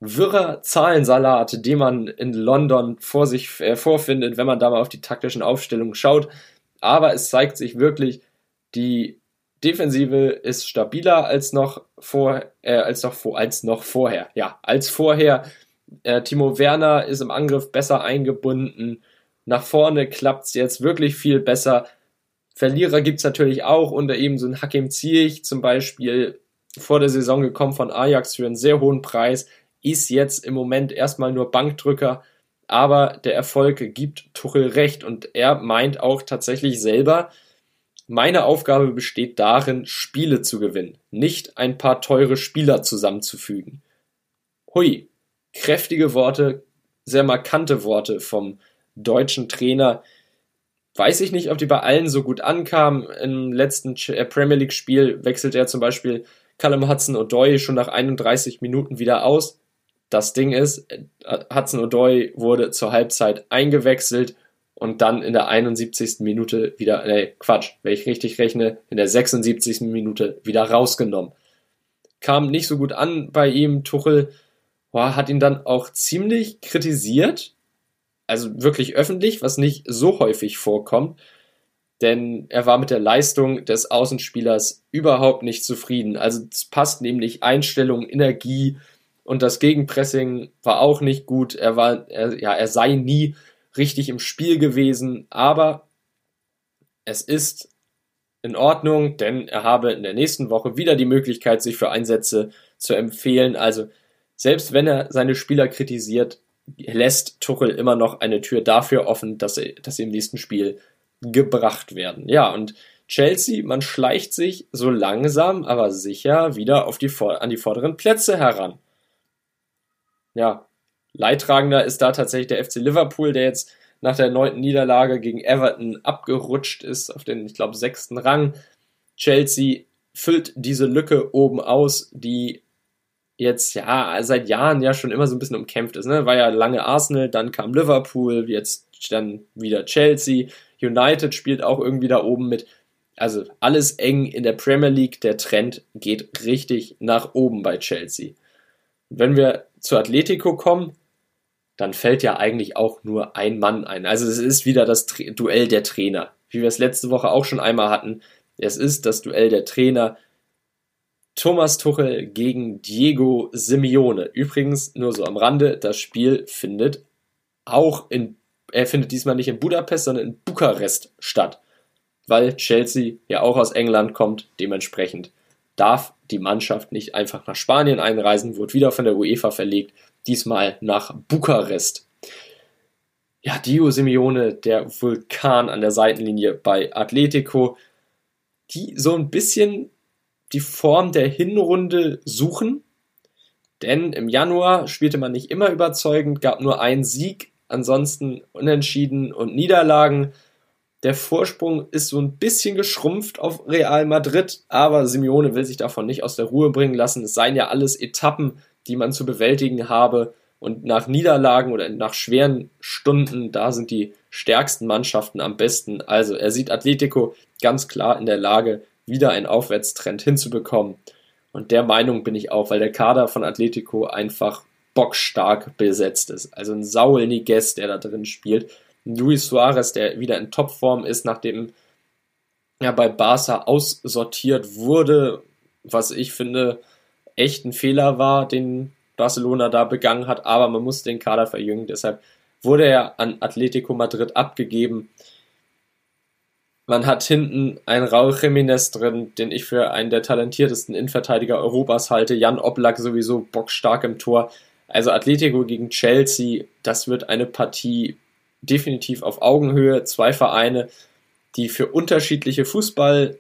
wirrer Zahlensalat, den man in London vor sich äh, vorfindet, wenn man da mal auf die taktischen Aufstellungen schaut. Aber es zeigt sich wirklich, die Defensive ist stabiler als noch vor, äh, als noch vor, als noch vorher. Ja, als vorher. Äh, Timo Werner ist im Angriff besser eingebunden. Nach vorne klappt es jetzt wirklich viel besser. Verlierer gibt es natürlich auch, unter eben so ein Hakim Ziyech zum Beispiel vor der Saison gekommen von Ajax für einen sehr hohen Preis ist jetzt im Moment erstmal nur Bankdrücker, aber der Erfolg gibt Tuchel recht und er meint auch tatsächlich selber, meine Aufgabe besteht darin, Spiele zu gewinnen, nicht ein paar teure Spieler zusammenzufügen. Hui, kräftige Worte, sehr markante Worte vom deutschen Trainer. Weiß ich nicht, ob die bei allen so gut ankamen. Im letzten äh, Premier League Spiel wechselt er zum Beispiel Callum Hudson O'Doy schon nach 31 Minuten wieder aus. Das Ding ist, Hudson O'Doy wurde zur Halbzeit eingewechselt und dann in der 71. Minute wieder, nee, Quatsch, wenn ich richtig rechne, in der 76. Minute wieder rausgenommen. Kam nicht so gut an bei ihm. Tuchel boah, hat ihn dann auch ziemlich kritisiert. Also wirklich öffentlich, was nicht so häufig vorkommt. Denn er war mit der Leistung des Außenspielers überhaupt nicht zufrieden. Also es passt nämlich Einstellung, Energie, und das Gegenpressing war auch nicht gut. Er war, er, ja, er sei nie richtig im Spiel gewesen, aber es ist in Ordnung, denn er habe in der nächsten Woche wieder die Möglichkeit, sich für Einsätze zu empfehlen. Also selbst wenn er seine Spieler kritisiert, lässt Tuchel immer noch eine Tür dafür offen, dass sie, dass sie im nächsten Spiel gebracht werden. Ja, und Chelsea, man schleicht sich so langsam, aber sicher wieder auf die, an die vorderen Plätze heran ja, Leidtragender ist da tatsächlich der FC Liverpool, der jetzt nach der neunten Niederlage gegen Everton abgerutscht ist auf den, ich glaube, sechsten Rang. Chelsea füllt diese Lücke oben aus, die jetzt ja seit Jahren ja schon immer so ein bisschen umkämpft ist. Ne? War ja lange Arsenal, dann kam Liverpool, jetzt dann wieder Chelsea. United spielt auch irgendwie da oben mit. Also alles eng in der Premier League. Der Trend geht richtig nach oben bei Chelsea. Wenn wir zu Atletico kommen, dann fällt ja eigentlich auch nur ein Mann ein. Also es ist wieder das Tra Duell der Trainer, wie wir es letzte Woche auch schon einmal hatten. Es ist das Duell der Trainer. Thomas Tuchel gegen Diego Simeone. Übrigens, nur so am Rande, das Spiel findet auch in, er findet diesmal nicht in Budapest, sondern in Bukarest statt. Weil Chelsea ja auch aus England kommt, dementsprechend darf die Mannschaft nicht einfach nach Spanien einreisen, wurde wieder von der UEFA verlegt, diesmal nach Bukarest. Ja, Dio Simeone, der Vulkan an der Seitenlinie bei Atletico, die so ein bisschen die Form der Hinrunde suchen, denn im Januar spielte man nicht immer überzeugend, gab nur einen Sieg, ansonsten Unentschieden und Niederlagen. Der Vorsprung ist so ein bisschen geschrumpft auf Real Madrid, aber Simeone will sich davon nicht aus der Ruhe bringen lassen. Es seien ja alles Etappen, die man zu bewältigen habe. Und nach Niederlagen oder nach schweren Stunden, da sind die stärksten Mannschaften am besten. Also er sieht Atletico ganz klar in der Lage, wieder einen Aufwärtstrend hinzubekommen. Und der Meinung bin ich auch, weil der Kader von Atletico einfach bockstark besetzt ist. Also ein Saul Niguez, der da drin spielt. Luis Suarez, der wieder in Topform ist, nachdem er bei Barca aussortiert wurde, was ich finde echt ein Fehler war, den Barcelona da begangen hat, aber man muss den Kader verjüngen, deshalb wurde er an Atletico Madrid abgegeben. Man hat hinten einen Raul Jiménez drin, den ich für einen der talentiertesten Innenverteidiger Europas halte. Jan Oblak sowieso bockstark im Tor. Also Atletico gegen Chelsea, das wird eine Partie definitiv auf Augenhöhe. Zwei Vereine, die für unterschiedliche Fußball,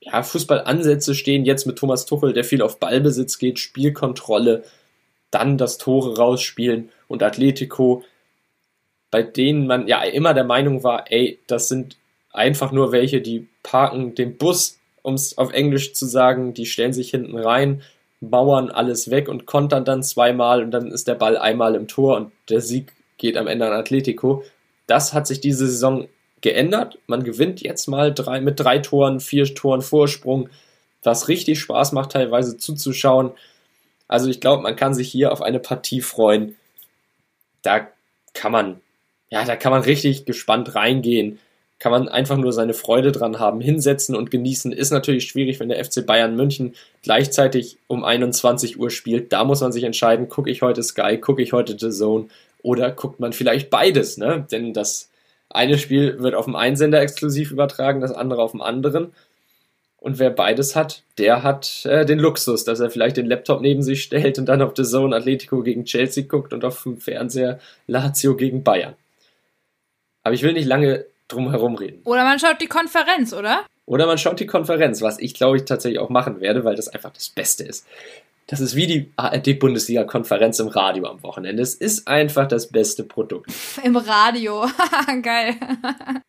ja, Fußballansätze stehen. Jetzt mit Thomas Tuchel, der viel auf Ballbesitz geht, Spielkontrolle, dann das Tore rausspielen und Atletico, bei denen man ja immer der Meinung war, ey, das sind einfach nur welche, die parken den Bus, um es auf Englisch zu sagen, die stellen sich hinten rein, mauern alles weg und kontern dann zweimal und dann ist der Ball einmal im Tor und der Sieg geht am Ende an Atletico. Das hat sich diese Saison geändert. Man gewinnt jetzt mal drei, mit drei Toren, vier Toren Vorsprung, was richtig Spaß macht, teilweise zuzuschauen. Also ich glaube, man kann sich hier auf eine Partie freuen. Da kann man, ja, da kann man richtig gespannt reingehen. Kann man einfach nur seine Freude dran haben. Hinsetzen und genießen ist natürlich schwierig, wenn der FC Bayern München gleichzeitig um 21 Uhr spielt. Da muss man sich entscheiden, gucke ich heute Sky, gucke ich heute The Zone oder guckt man vielleicht beides, ne? Denn das eine Spiel wird auf dem einen Sender exklusiv übertragen, das andere auf dem anderen. Und wer beides hat, der hat äh, den Luxus, dass er vielleicht den Laptop neben sich stellt und dann auf The Zone Atletico gegen Chelsea guckt und auf dem Fernseher Lazio gegen Bayern. Aber ich will nicht lange drum herum reden. Oder man schaut die Konferenz, oder? Oder man schaut die Konferenz, was ich glaube ich tatsächlich auch machen werde, weil das einfach das Beste ist. Das ist wie die ARD-Bundesliga-Konferenz im Radio am Wochenende. Es ist einfach das beste Produkt. Im Radio. [LAUGHS] Geil.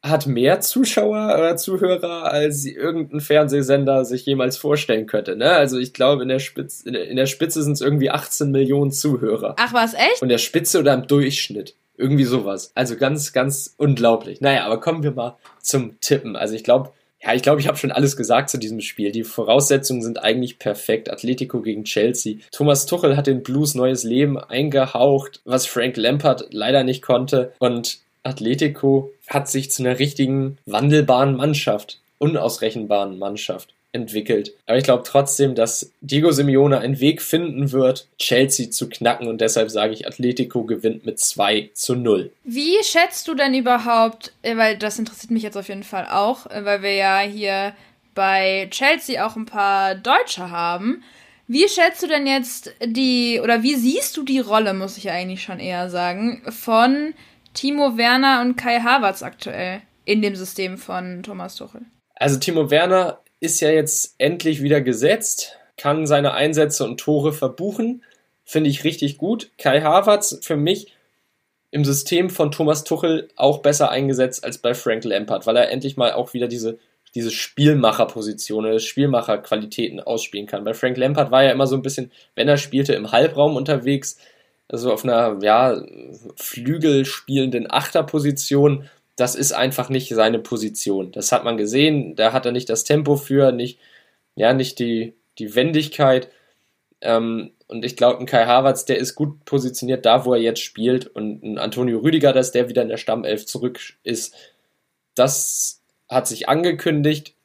Hat mehr Zuschauer oder Zuhörer, als irgendein Fernsehsender sich jemals vorstellen könnte. Ne? Also ich glaube, in der, Spitze, in der, Spitze sind es irgendwie 18 Millionen Zuhörer. Ach was, echt? Und der Spitze oder im Durchschnitt. Irgendwie sowas. Also ganz, ganz unglaublich. Naja, aber kommen wir mal zum Tippen. Also ich glaube, ja, ich glaube, ich habe schon alles gesagt zu diesem Spiel. Die Voraussetzungen sind eigentlich perfekt. Atletico gegen Chelsea. Thomas Tuchel hat den Blues neues Leben eingehaucht, was Frank Lampard leider nicht konnte. Und Atletico hat sich zu einer richtigen wandelbaren Mannschaft, unausrechenbaren Mannschaft entwickelt. Aber ich glaube trotzdem, dass Diego Simeone einen Weg finden wird, Chelsea zu knacken und deshalb sage ich, Atletico gewinnt mit 2 zu 0. Wie schätzt du denn überhaupt, äh, weil das interessiert mich jetzt auf jeden Fall auch, äh, weil wir ja hier bei Chelsea auch ein paar Deutsche haben. Wie schätzt du denn jetzt die, oder wie siehst du die Rolle, muss ich eigentlich schon eher sagen, von Timo Werner und Kai Havertz aktuell in dem System von Thomas Tuchel? Also Timo Werner ist ja jetzt endlich wieder gesetzt, kann seine Einsätze und Tore verbuchen. Finde ich richtig gut. Kai Havertz für mich im System von Thomas Tuchel auch besser eingesetzt als bei Frank Lampard, weil er endlich mal auch wieder diese, diese Spielmacherposition oder Spielmacherqualitäten ausspielen kann. Bei Frank Lampard war ja immer so ein bisschen, wenn er spielte, im Halbraum unterwegs, also auf einer ja, Flügel spielenden Achterposition das ist einfach nicht seine Position. Das hat man gesehen, da hat er nicht das Tempo für, nicht, ja, nicht die, die Wendigkeit. Ähm, und ich glaube, ein Kai Havertz, der ist gut positioniert da, wo er jetzt spielt. Und ein Antonio Rüdiger, dass der wieder in der Stammelf zurück ist, das hat sich angekündigt.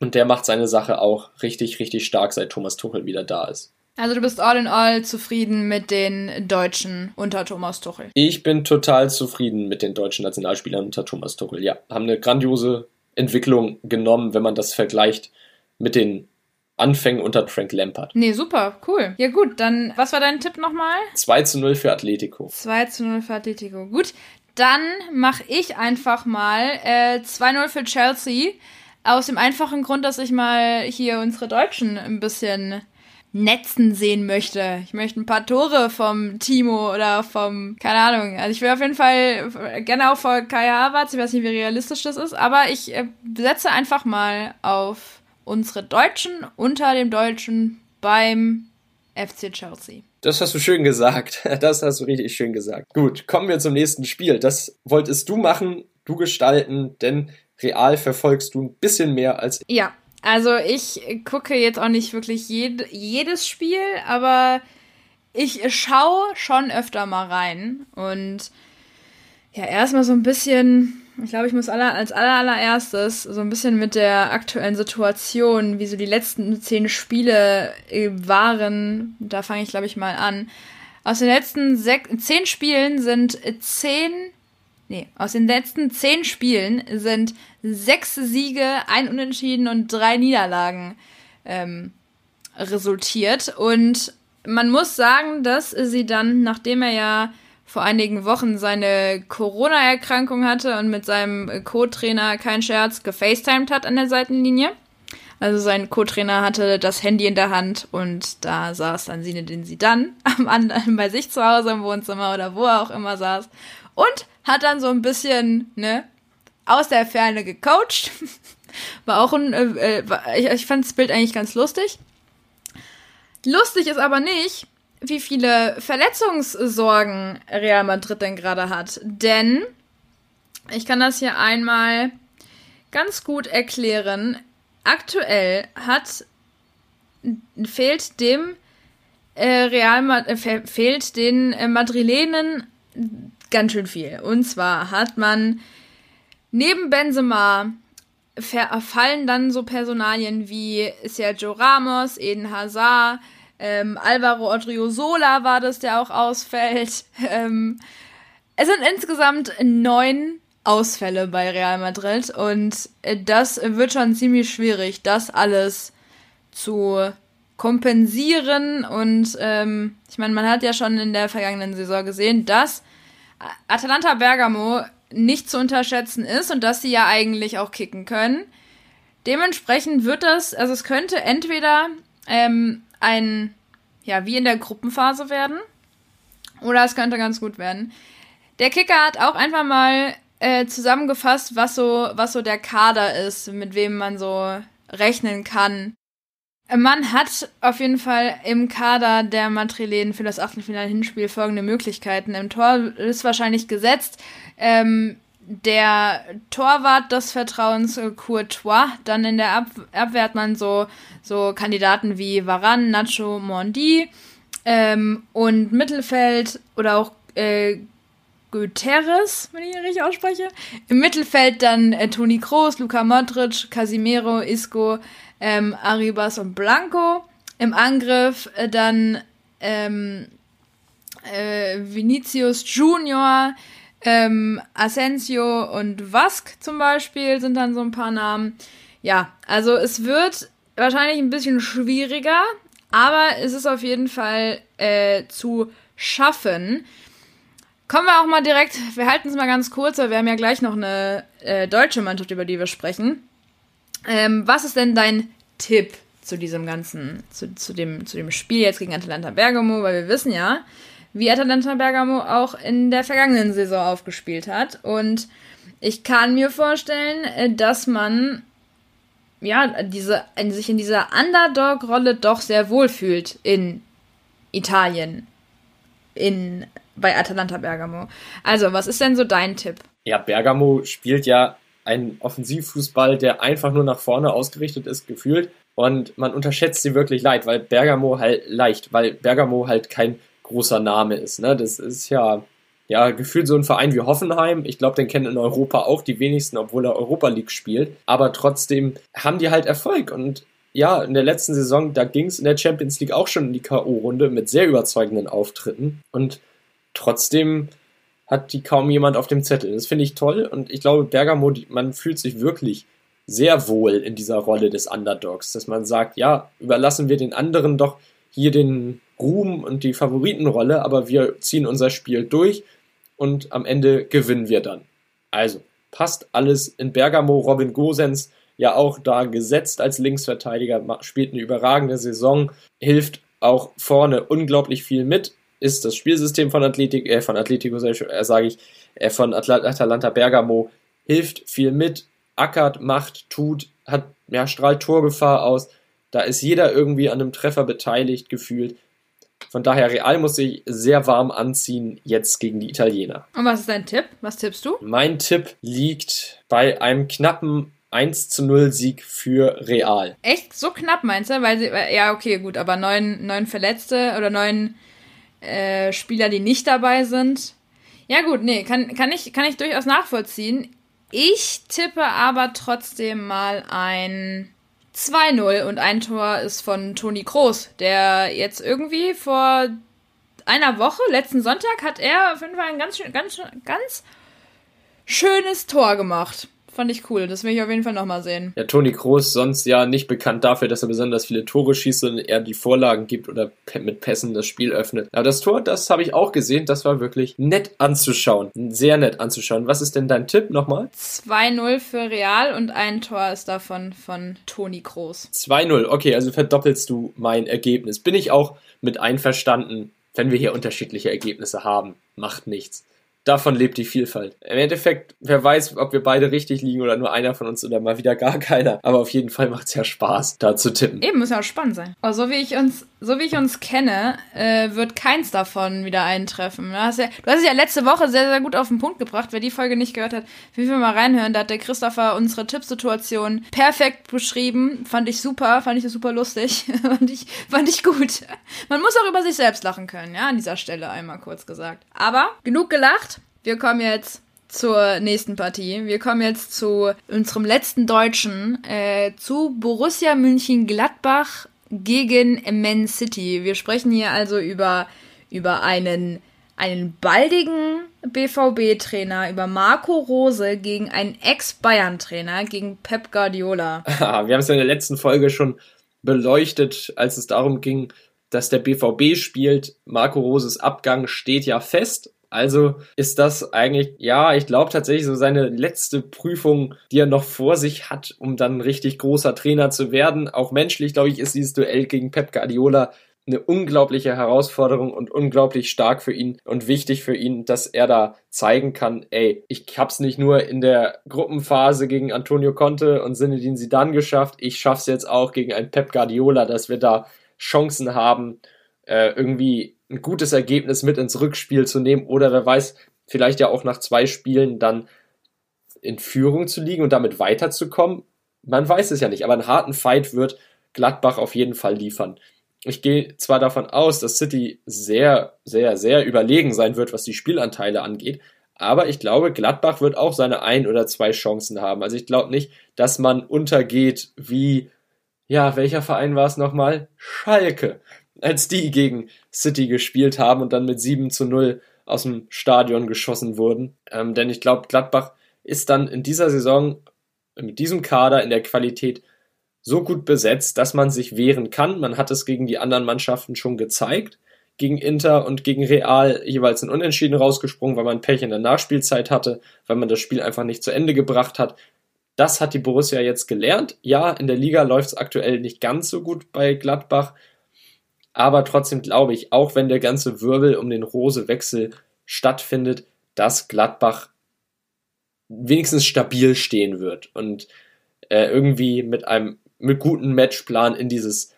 Und der macht seine Sache auch richtig, richtig stark, seit Thomas Tuchel wieder da ist. Also du bist all in all zufrieden mit den Deutschen unter Thomas Tuchel? Ich bin total zufrieden mit den deutschen Nationalspielern unter Thomas Tuchel. Ja, haben eine grandiose Entwicklung genommen, wenn man das vergleicht mit den Anfängen unter Frank Lampard. Nee, super, cool. Ja gut, dann was war dein Tipp nochmal? 2 zu 0 für Atletico. 2 zu 0 für Atletico. Gut, dann mache ich einfach mal äh, 2-0 für Chelsea. Aus dem einfachen Grund, dass ich mal hier unsere Deutschen ein bisschen netzen sehen möchte. Ich möchte ein paar Tore vom Timo oder vom, keine Ahnung. Also ich will auf jeden Fall gerne auch vor Kai Havertz. Ich weiß nicht, wie realistisch das ist, aber ich äh, setze einfach mal auf unsere Deutschen unter dem Deutschen beim FC Chelsea. Das hast du schön gesagt. [LAUGHS] Das hast du richtig schön gesagt. Gut, kommen wir zum nächsten Spiel. Das wolltest du machen, du gestalten, denn real verfolgst du ein bisschen mehr als ich. Ja, also ich gucke jetzt auch nicht wirklich jed jedes Spiel, aber ich schaue schon öfter mal rein. Und ja, erstmal so ein bisschen, ich glaube, ich muss aller, als allererstes so ein bisschen mit der aktuellen Situation, wie so die letzten zehn Spiele äh, waren, da fange ich, glaube ich, mal an. Aus den letzten zehn Spielen sind zehn Nee, aus den letzten zehn Spielen sind sechs Siege, ein Unentschieden und drei Niederlagen ähm, resultiert. Und man muss sagen, dass sie dann, nachdem er ja vor einigen Wochen seine Corona-Erkrankung hatte und mit seinem Co-Trainer kein Scherz gefacetimed hat an der Seitenlinie. Also sein Co-Trainer hatte das Handy in der Hand und da saß dann Sine den sie dann am anderen [LAUGHS] bei sich zu Hause im Wohnzimmer oder wo er auch immer saß und hat dann so ein bisschen, ne, aus der Ferne gecoacht. [LAUGHS] War auch ein, äh, äh ich, ich fand das Bild eigentlich ganz lustig. Lustig ist aber nicht, wie viele Verletzungssorgen Real Madrid denn gerade hat. Denn ich kann das hier einmal ganz gut erklären. Aktuell hat fehlt dem äh, Real äh, fehlt den äh, Madrilenen ganz schön viel. Und zwar hat man neben Benzema fallen dann so Personalien wie Sergio Ramos, Eden Hazard, ähm, Alvaro Odriozola war das, der auch ausfällt. [LAUGHS] Ähm, es sind insgesamt neun Ausfälle bei Real Madrid und äh, das wird schon ziemlich schwierig, das alles zu kompensieren und ähm, ich meine, man hat ja schon in der vergangenen Saison gesehen, dass Atalanta Bergamo nicht zu unterschätzen ist und dass sie ja eigentlich auch kicken können. Dementsprechend wird das, also es könnte entweder ähm, ein, ja, wie in der Gruppenphase werden, oder es könnte ganz gut werden. Der Kicker hat auch einfach mal äh, zusammengefasst, was so, was so der Kader ist, mit wem man so rechnen kann. Man hat auf jeden Fall im Kader der Madrilenen für das Achtelfinale-Hinspiel folgende Möglichkeiten. Im Tor ist wahrscheinlich gesetzt ähm, der Torwart des Vertrauens Courtois. Dann in der Ab Abwehr hat man so, so Kandidaten wie Varan, Nacho, Mondi. Ähm, und Mittelfeld oder auch äh, Guterres, wenn ich ihn richtig ausspreche. Im Mittelfeld dann äh, Toni Kroos, Luka Modric, Casimiro, Isco, ähm, Arribas und Blanco. Im Angriff äh, dann ähm, äh, Vinicius Junior, ähm, Asensio und Vask zum Beispiel sind dann so ein paar Namen. Ja, also es wird wahrscheinlich ein bisschen schwieriger, aber es ist auf jeden Fall äh, zu schaffen. Kommen wir auch mal direkt, wir halten es mal ganz kurz, weil wir haben ja gleich noch eine äh, deutsche Mannschaft, über die wir sprechen. Ähm, was ist denn dein Tipp zu diesem ganzen, zu, zu, dem, zu dem Spiel jetzt gegen Atalanta Bergamo? Weil wir wissen ja, wie Atalanta Bergamo auch in der vergangenen Saison aufgespielt hat. Und ich kann mir vorstellen, äh, dass man ja diese, sich in dieser Underdog-Rolle doch sehr wohl fühlt in Italien. In, bei Atalanta Bergamo. Also, was ist denn so dein Tipp? Ja, Bergamo spielt ja ein Offensivfußball, der einfach nur nach vorne ausgerichtet ist, gefühlt. Und man unterschätzt sie wirklich leid, weil Bergamo halt leicht, weil Bergamo halt kein großer Name ist. Ne? Das ist ja, ja gefühlt so ein Verein wie Hoffenheim. Ich glaube, den kennen in Europa auch die wenigsten, obwohl er Europa League spielt. Aber trotzdem haben die halt Erfolg. Und ja, in der letzten Saison, da ging es in der Champions League auch schon in die K.O.-Runde mit sehr überzeugenden Auftritten. Und trotzdem hat die kaum jemand auf dem Zettel. Das finde ich toll und ich glaube, Bergamo, man fühlt sich wirklich sehr wohl in dieser Rolle des Underdogs, dass man sagt, ja, überlassen wir den anderen doch hier den Ruhm und die Favoritenrolle, aber wir ziehen unser Spiel durch und am Ende gewinnen wir dann. Also, passt alles in Bergamo. Robin Gosens ja auch da gesetzt als Linksverteidiger, spielt eine überragende Saison, hilft auch vorne unglaublich viel mit ist das Spielsystem von Athletik, äh, von Atletico, äh, sage ich, äh, von Atl Atalanta Bergamo, hilft viel mit, ackert, macht, tut, hat, ja, strahlt Torgefahr aus. Da ist jeder irgendwie an einem Treffer beteiligt gefühlt. Von daher, Real muss sich sehr warm anziehen jetzt gegen die Italiener. Und was ist dein Tipp? Was tippst du? Mein Tipp liegt bei einem knappen 1 zu 0 Sieg für Real. Echt? So knapp meinst du? Weil sie, ja, okay, gut, aber neun, neun Verletzte oder neun äh, Spieler, die nicht dabei sind. Ja gut, nee, kann, kann, ich, kann ich durchaus nachvollziehen. Ich tippe aber trotzdem mal ein 2-0 und ein Tor ist von Toni Kroos, der jetzt irgendwie vor einer Woche, letzten Sonntag, hat er auf jeden Fall ein ganz, ganz, ganz schönes Tor gemacht. Fand ich cool. Das will ich auf jeden Fall nochmal sehen. Ja, Toni Kroos, sonst ja nicht bekannt dafür, dass er besonders viele Tore schießt und er die Vorlagen gibt oder mit Pässen das Spiel öffnet. Aber das Tor, das habe ich auch gesehen. Das war wirklich nett anzuschauen. Sehr nett anzuschauen. Was ist denn dein Tipp nochmal? 2-0 für Real und ein Tor ist davon von Toni Kroos. 2-0. Okay, also verdoppelst du mein Ergebnis. Bin ich auch mit einverstanden, wenn wir hier unterschiedliche Ergebnisse haben. Macht nichts. Davon lebt die Vielfalt. Im Endeffekt, wer weiß, ob wir beide richtig liegen oder nur einer von uns oder mal wieder gar keiner. Aber auf jeden Fall macht es ja Spaß, da zu tippen. Eben, muss ja auch spannend sein. Aber so wie ich uns, so wie ich uns kenne, äh, wird keins davon wieder eintreffen. Du hast, ja, du hast es ja letzte Woche sehr, sehr gut auf den Punkt gebracht. Wer die Folge nicht gehört hat, will wir mal reinhören. Da hat der Christopher unsere Tippsituation perfekt beschrieben. Fand ich super, fand ich super lustig. [LAUGHS] fand, ich, fand ich gut. Man muss auch über sich selbst lachen können, ja, an dieser Stelle einmal kurz gesagt. Aber genug gelacht. Wir kommen jetzt zur nächsten Partie. Wir kommen jetzt zu unserem letzten Deutschen, äh, zu Borussia München-Gladbach gegen Man City. Wir sprechen hier also über, über einen, einen baldigen BVB-Trainer, über Marco Rose gegen einen Ex-Bayern-Trainer, gegen Pep Guardiola. [LAUGHS] Wir haben es ja in der letzten Folge schon beleuchtet, als es darum ging, dass der BVB spielt. Marco Roses Abgang steht ja fest. Also ist das eigentlich, ja, ich glaube tatsächlich so seine letzte Prüfung, die er noch vor sich hat, um dann richtig großer Trainer zu werden. Auch menschlich, glaube ich, ist dieses Duell gegen Pep Guardiola eine unglaubliche Herausforderung und unglaublich stark für ihn und wichtig für ihn, dass er da zeigen kann, ey, ich hab's nicht nur in der Gruppenphase gegen Antonio Conte und Zinedine Zidane geschafft, ich schaff's jetzt auch gegen einen Pep Guardiola, dass wir da Chancen haben, äh, irgendwie ein gutes Ergebnis mit ins Rückspiel zu nehmen oder wer weiß, vielleicht ja auch nach zwei Spielen dann in Führung zu liegen und damit weiterzukommen. Man weiß es ja nicht, aber einen harten Fight wird Gladbach auf jeden Fall liefern. Ich gehe zwar davon aus, dass City sehr, sehr, sehr überlegen sein wird, was die Spielanteile angeht, aber ich glaube, Gladbach wird auch seine ein oder zwei Chancen haben. Also ich glaube nicht, dass man untergeht wie, ja, welcher Verein war es nochmal? Schalke als die gegen City gespielt haben und dann mit 7 zu 0 aus dem Stadion geschossen wurden. Ähm, denn ich glaube, Gladbach ist dann in dieser Saison mit diesem Kader in der Qualität so gut besetzt, dass man sich wehren kann. Man hat es gegen die anderen Mannschaften schon gezeigt. Gegen Inter und gegen Real jeweils ein Unentschieden rausgesprungen, weil man Pech in der Nachspielzeit hatte, weil man das Spiel einfach nicht zu Ende gebracht hat. Das hat die Borussia jetzt gelernt. Ja, in der Liga läuft es aktuell nicht ganz so gut bei Gladbach, aber trotzdem glaube ich, auch wenn der ganze Wirbel um den Rose-Wechsel stattfindet, dass Gladbach wenigstens stabil stehen wird und äh, irgendwie mit einem mit gutem Matchplan in dieses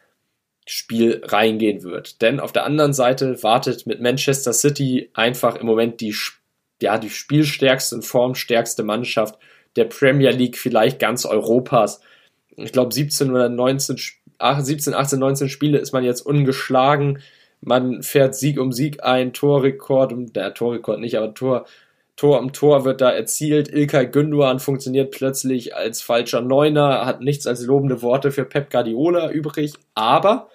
Spiel reingehen wird. Denn auf der anderen Seite wartet mit Manchester City einfach im Moment die, ja, die spielstärkste und formstärkste Mannschaft der Premier League, vielleicht ganz Europas. Ich glaube, 17 oder 19 17, 18, 19 Spiele ist man jetzt ungeschlagen. Man fährt Sieg um Sieg ein, Torrekord, der Torrekord nicht, aber Tor, Tor um Tor wird da erzielt. Ilkay Günduan funktioniert plötzlich als falscher Neuner, hat nichts als lobende Worte für Pep Guardiola übrig, aber,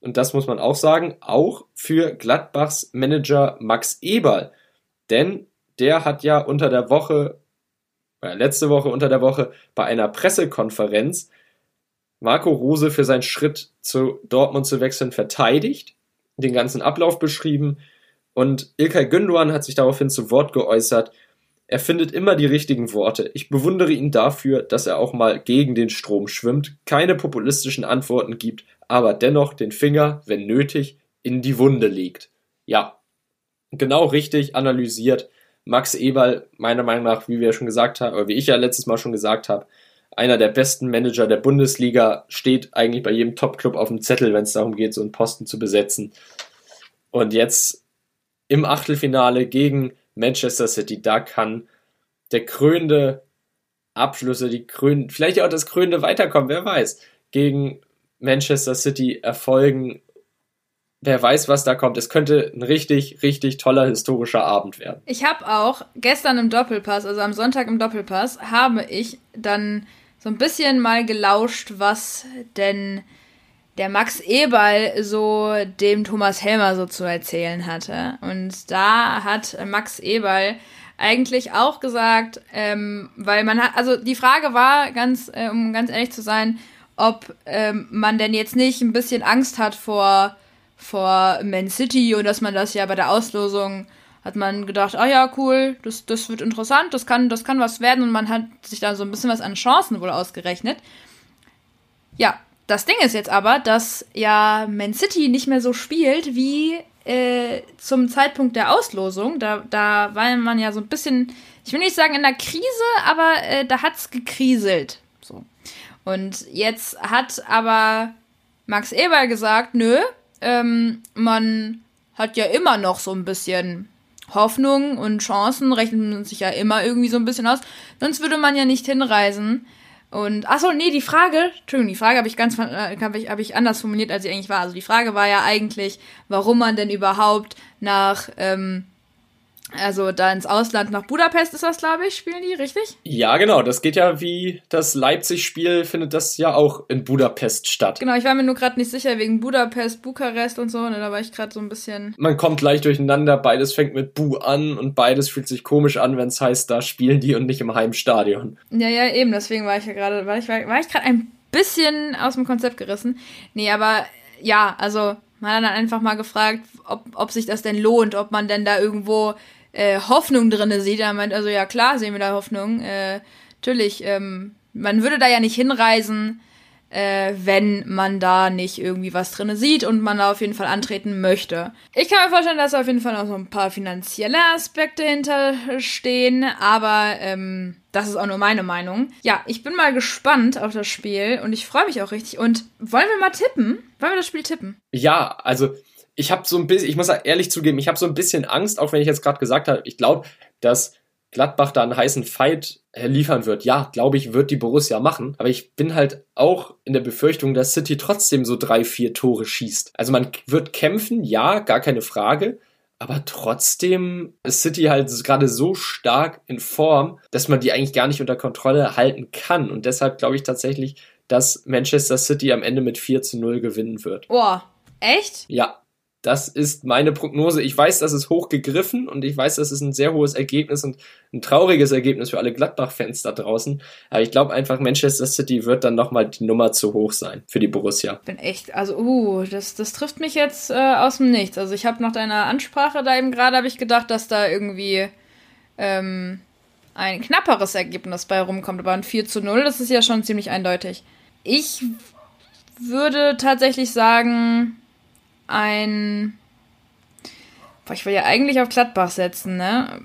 und das muss man auch sagen, auch für Gladbachs Manager Max Eberl. Denn der hat ja unter der Woche, äh, letzte Woche unter der Woche bei einer Pressekonferenz Marco Rose für seinen Schritt zu Dortmund zu wechseln verteidigt, den ganzen Ablauf beschrieben und Ilkay Gündogan hat sich daraufhin zu Wort geäußert. Er findet immer die richtigen Worte. Ich bewundere ihn dafür, dass er auch mal gegen den Strom schwimmt, keine populistischen Antworten gibt, aber dennoch den Finger, wenn nötig, in die Wunde legt. Ja, genau richtig analysiert. Max Eberl, meiner Meinung nach, wie wir schon gesagt haben, oder wie ich ja letztes Mal schon gesagt habe, einer der besten Manager der Bundesliga, steht eigentlich bei jedem Top-Club auf dem Zettel, wenn es darum geht, so einen Posten zu besetzen. Und jetzt im Achtelfinale gegen Manchester City, da kann der krönende Abschlüsse, die krön vielleicht auch das krönende Weiterkommen, wer weiß, gegen Manchester City erfolgen. Wer weiß, was da kommt. Es könnte ein richtig, richtig toller historischer Abend werden. Ich habe auch gestern im Doppelpass, also am Sonntag im Doppelpass, habe ich dann so ein bisschen mal gelauscht, was denn der Max Eberl so dem Thomas Helmer so zu erzählen hatte. Und da hat Max Eberl eigentlich auch gesagt, ähm, weil man hat, also die Frage war, ganz, äh, um ganz ehrlich zu sein, ob ähm, man denn jetzt nicht ein bisschen Angst hat vor, vor Man City und dass man das ja bei der Auslosung hat man gedacht, ah ja, cool, das, das wird interessant, das kann, das kann was werden und man hat sich da so ein bisschen was an Chancen wohl ausgerechnet. Ja, Das Ding ist jetzt aber, dass ja Man City nicht mehr so spielt wie äh, zum Zeitpunkt der Auslosung. Da, da war man ja so ein bisschen, ich will nicht sagen in der Krise, aber äh, da hat's gekriselt. So. Und jetzt hat aber Max Eber gesagt, nö, ähm, man hat ja immer noch so ein bisschen Hoffnung und Chancen, rechnen sich ja immer irgendwie so ein bisschen aus. Sonst würde man ja nicht hinreisen. Und achso, nee, die Frage, Entschuldigung, die Frage habe ich ganz äh, habe ich, hab ich anders formuliert, als sie eigentlich war. Also die Frage war ja eigentlich, warum man denn überhaupt nach ähm, also da ins Ausland nach Budapest ist das, glaube ich, spielen die, richtig? Ja, genau. Das geht ja wie das Leipzig-Spiel, findet das ja auch in Budapest statt. Genau, ich war mir nur gerade nicht sicher wegen Budapest, Bukarest und so. Ne, da war ich gerade so ein bisschen. Man kommt leicht durcheinander, beides fängt mit Bu an und beides fühlt sich komisch an, wenn es heißt, da spielen die und nicht im Heimstadion. Ja, ja, eben, deswegen war ich ja gerade, war ich, war, war ich gerade ein bisschen aus dem Konzept gerissen. Nee, aber ja, also man hat dann einfach mal gefragt, ob, ob sich das denn lohnt, ob man denn da irgendwo äh, Hoffnung drinne sieht. Er meint, also ja klar sehen wir da Hoffnung. Äh, natürlich, ähm, man würde da ja nicht hinreisen, äh, wenn man da nicht irgendwie was drinne sieht und man da auf jeden Fall antreten möchte. Ich kann mir vorstellen, dass auf jeden Fall noch so ein paar finanzielle Aspekte hinterstehen, aber ähm, das ist auch nur meine Meinung. Ja, ich bin mal gespannt auf das Spiel und ich freue mich auch richtig. Und wollen wir mal tippen? Wollen wir das Spiel tippen? Ja, also ich habe so ein bisschen, ich muss ehrlich zugeben, ich habe so ein bisschen Angst, auch wenn ich jetzt gerade gesagt habe, ich glaube, dass Gladbach da einen heißen Fight äh, liefern wird. Ja, glaube ich, wird die Borussia machen. Aber ich bin halt auch in der Befürchtung, dass City trotzdem so drei, vier Tore schießt. Also man wird kämpfen, ja, gar keine Frage. Aber trotzdem ist City halt gerade so stark in Form, dass man die eigentlich gar nicht unter Kontrolle halten kann. Und deshalb glaube ich tatsächlich, dass Manchester City am Ende mit 4 zu 0 gewinnen wird. Boah, echt? Ja, das ist meine Prognose. Ich weiß, das ist hoch gegriffen und ich weiß, das ist ein sehr hohes Ergebnis und ein trauriges Ergebnis für alle Gladbach-Fans da draußen. Aber ich glaube einfach, Manchester City wird dann nochmal die Nummer zu hoch sein für die Borussia. Bin echt, also, uh, das, das trifft mich jetzt äh, aus dem Nichts. Also ich habe nach deiner Ansprache da eben gerade, habe ich gedacht, dass da irgendwie ähm, ein knapperes Ergebnis bei rumkommt. Aber ein 4 zu 0, das ist ja schon ziemlich eindeutig. Ich würde tatsächlich sagen, ein. Boah, ich will ja eigentlich auf Gladbach setzen, ne?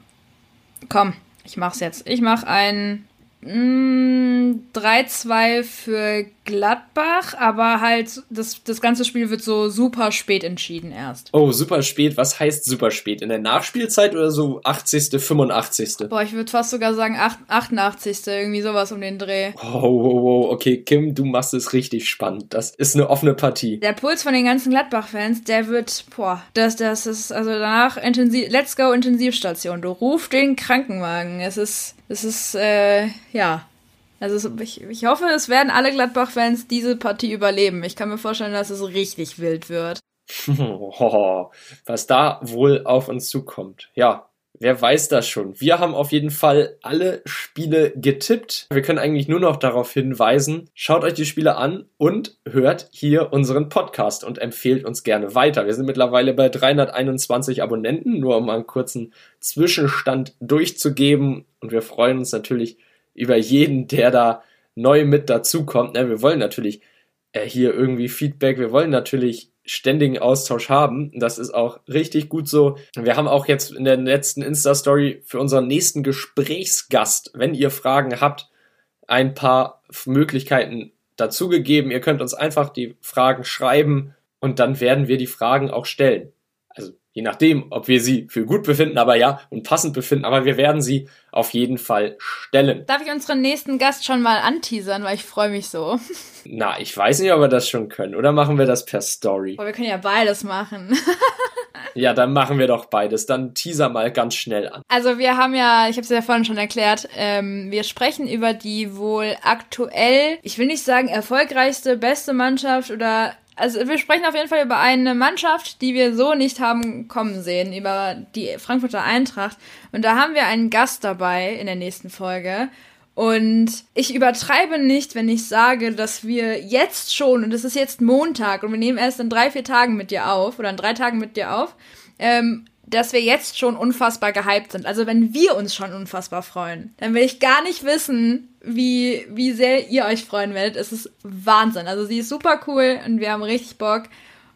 Komm, ich mach's jetzt. Ich mach ein 3-2 für Gladbach, aber halt das, das ganze Spiel wird so super spät entschieden erst. Oh, super spät. Was heißt super spät? In der Nachspielzeit oder so 80., 85.? Boah, ich würde fast sogar sagen 88. Irgendwie sowas um den Dreh. Oh, oh, oh, okay, Kim, du machst es richtig spannend. Das ist eine offene Partie. Der Puls von den ganzen Gladbach-Fans, der wird, boah, das, das ist, also danach intensiv, let's go Intensivstation. Du rufst den Krankenwagen. Es ist, es ist, äh, ja. Also ich, ich hoffe, es werden alle Gladbach-Fans diese Partie überleben. Ich kann mir vorstellen, dass es richtig wild wird. [LAUGHS] Was da wohl auf uns zukommt. Ja, wer weiß das schon. Wir haben auf jeden Fall alle Spiele getippt. Wir können eigentlich nur noch darauf hinweisen, schaut euch die Spiele an und hört hier unseren Podcast und empfehlt uns gerne weiter. Wir sind mittlerweile bei 321 Abonnenten, nur um einen kurzen Zwischenstand durchzugeben. Und wir freuen uns natürlich über jeden, der da neu mit dazukommt. Wir wollen natürlich äh, hier irgendwie Feedback, wir wollen natürlich ständigen Austausch haben. Das ist auch richtig gut so. Wir haben auch jetzt in der letzten Insta-Story für unseren nächsten Gesprächsgast, wenn ihr Fragen habt, ein paar Möglichkeiten dazugegeben. Ihr könnt uns einfach die Fragen schreiben und dann werden wir die Fragen auch stellen. Je nachdem, ob wir sie für gut befinden, aber ja, und passend befinden, aber wir werden sie auf jeden Fall stellen. Darf ich unseren nächsten Gast schon mal anteasern, weil ich freue mich so. [LAUGHS] Na, ich weiß nicht, ob wir das schon können. Oder machen wir das per Story? Aber wir können ja beides machen. [LAUGHS] ja, dann machen wir doch beides. Dann teaser mal ganz schnell an. Also wir haben ja, ich habe es ja vorhin schon erklärt, ähm, wir sprechen über die wohl aktuell, ich will nicht sagen erfolgreichste, beste Mannschaft oder also wir sprechen auf jeden Fall über eine Mannschaft, die wir so nicht haben kommen sehen, über die Frankfurter Eintracht. Und da haben wir einen Gast dabei in der nächsten Folge. Und ich übertreibe nicht, wenn ich sage, dass wir jetzt schon, und es ist jetzt Montag, und wir nehmen erst in drei, vier Tagen mit dir auf, oder in drei Tagen mit dir auf, ähm, dass wir jetzt schon unfassbar gehypt sind. Also wenn wir uns schon unfassbar freuen, dann will ich gar nicht wissen, wie, wie sehr ihr euch freuen werdet. Es ist Wahnsinn. Also sie ist super cool und wir haben richtig Bock.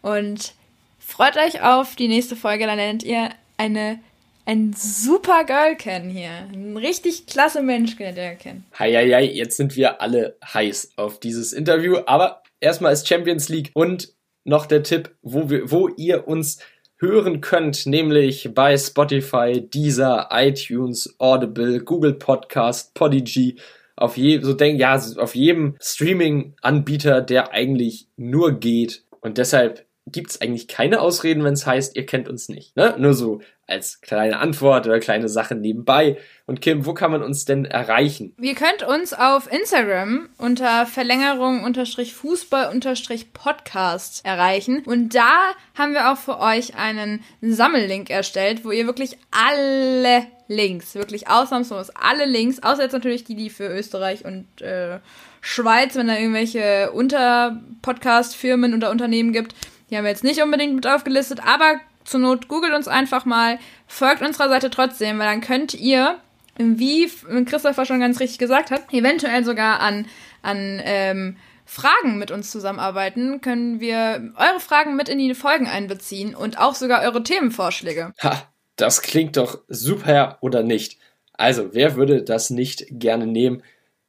Und freut euch auf die nächste Folge. Dann lernt ihr eine ein super Girl kennen hier. Ein richtig klasse Mensch lernt ihr kennen. Hei, hei, hei, jetzt sind wir alle heiß auf dieses Interview. Aber erstmal ist Champions League und noch der Tipp, wo, wir, wo ihr uns hören könnt, nämlich bei Spotify, Deezer, iTunes, Audible, Google Podcast, Podigy, auf je, so denk, ja, auf jedem Streaming-Anbieter, der eigentlich nur geht. Und deshalb gibt es eigentlich keine Ausreden, wenn es heißt, ihr kennt uns nicht. Ne? Nur so als kleine Antwort oder kleine Sache nebenbei. Und Kim, wo kann man uns denn erreichen? Ihr könnt uns auf Instagram unter Verlängerung unterstrich Fußball unterstrich Podcast erreichen. Und da haben wir auch für euch einen Sammellink erstellt, wo ihr wirklich alle Links, wirklich ausnahmslos alle Links, außer jetzt natürlich die, die für Österreich und äh, Schweiz, wenn da irgendwelche Unter-Podcast-Firmen oder Unternehmen gibt, die haben wir jetzt nicht unbedingt mit aufgelistet, aber zur Not googelt uns einfach mal, folgt unserer Seite trotzdem, weil dann könnt ihr, wie Christopher schon ganz richtig gesagt hat, eventuell sogar an, an ähm, Fragen mit uns zusammenarbeiten, können wir eure Fragen mit in die Folgen einbeziehen und auch sogar eure Themenvorschläge. Ha, das klingt doch super oder nicht? Also, wer würde das nicht gerne nehmen?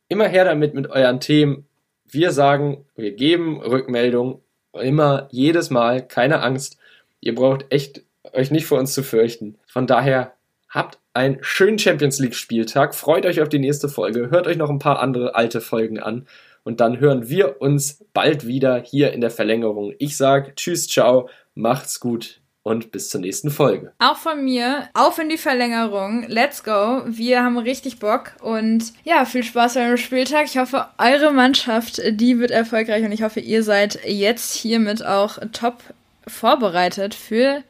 Immer her damit mit euren Themen. Wir sagen, wir geben Rückmeldung immer, jedes Mal, keine Angst. Ihr braucht echt euch nicht vor uns zu fürchten. Von daher habt einen schönen Champions League Spieltag. Freut euch auf die nächste Folge. Hört euch noch ein paar andere alte Folgen an. Und dann hören wir uns bald wieder hier in der Verlängerung. Ich sag Tschüss, ciao, macht's gut und bis zur nächsten Folge. Auch von mir, auf in die Verlängerung. Let's go. Wir haben richtig Bock und ja, viel Spaß beim Spieltag. Ich hoffe, eure Mannschaft, die wird erfolgreich und ich hoffe, ihr seid jetzt hiermit auch top vorbereitet für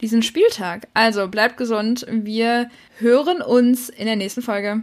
diesen Spieltag. Also bleibt gesund. Wir hören uns in der nächsten Folge.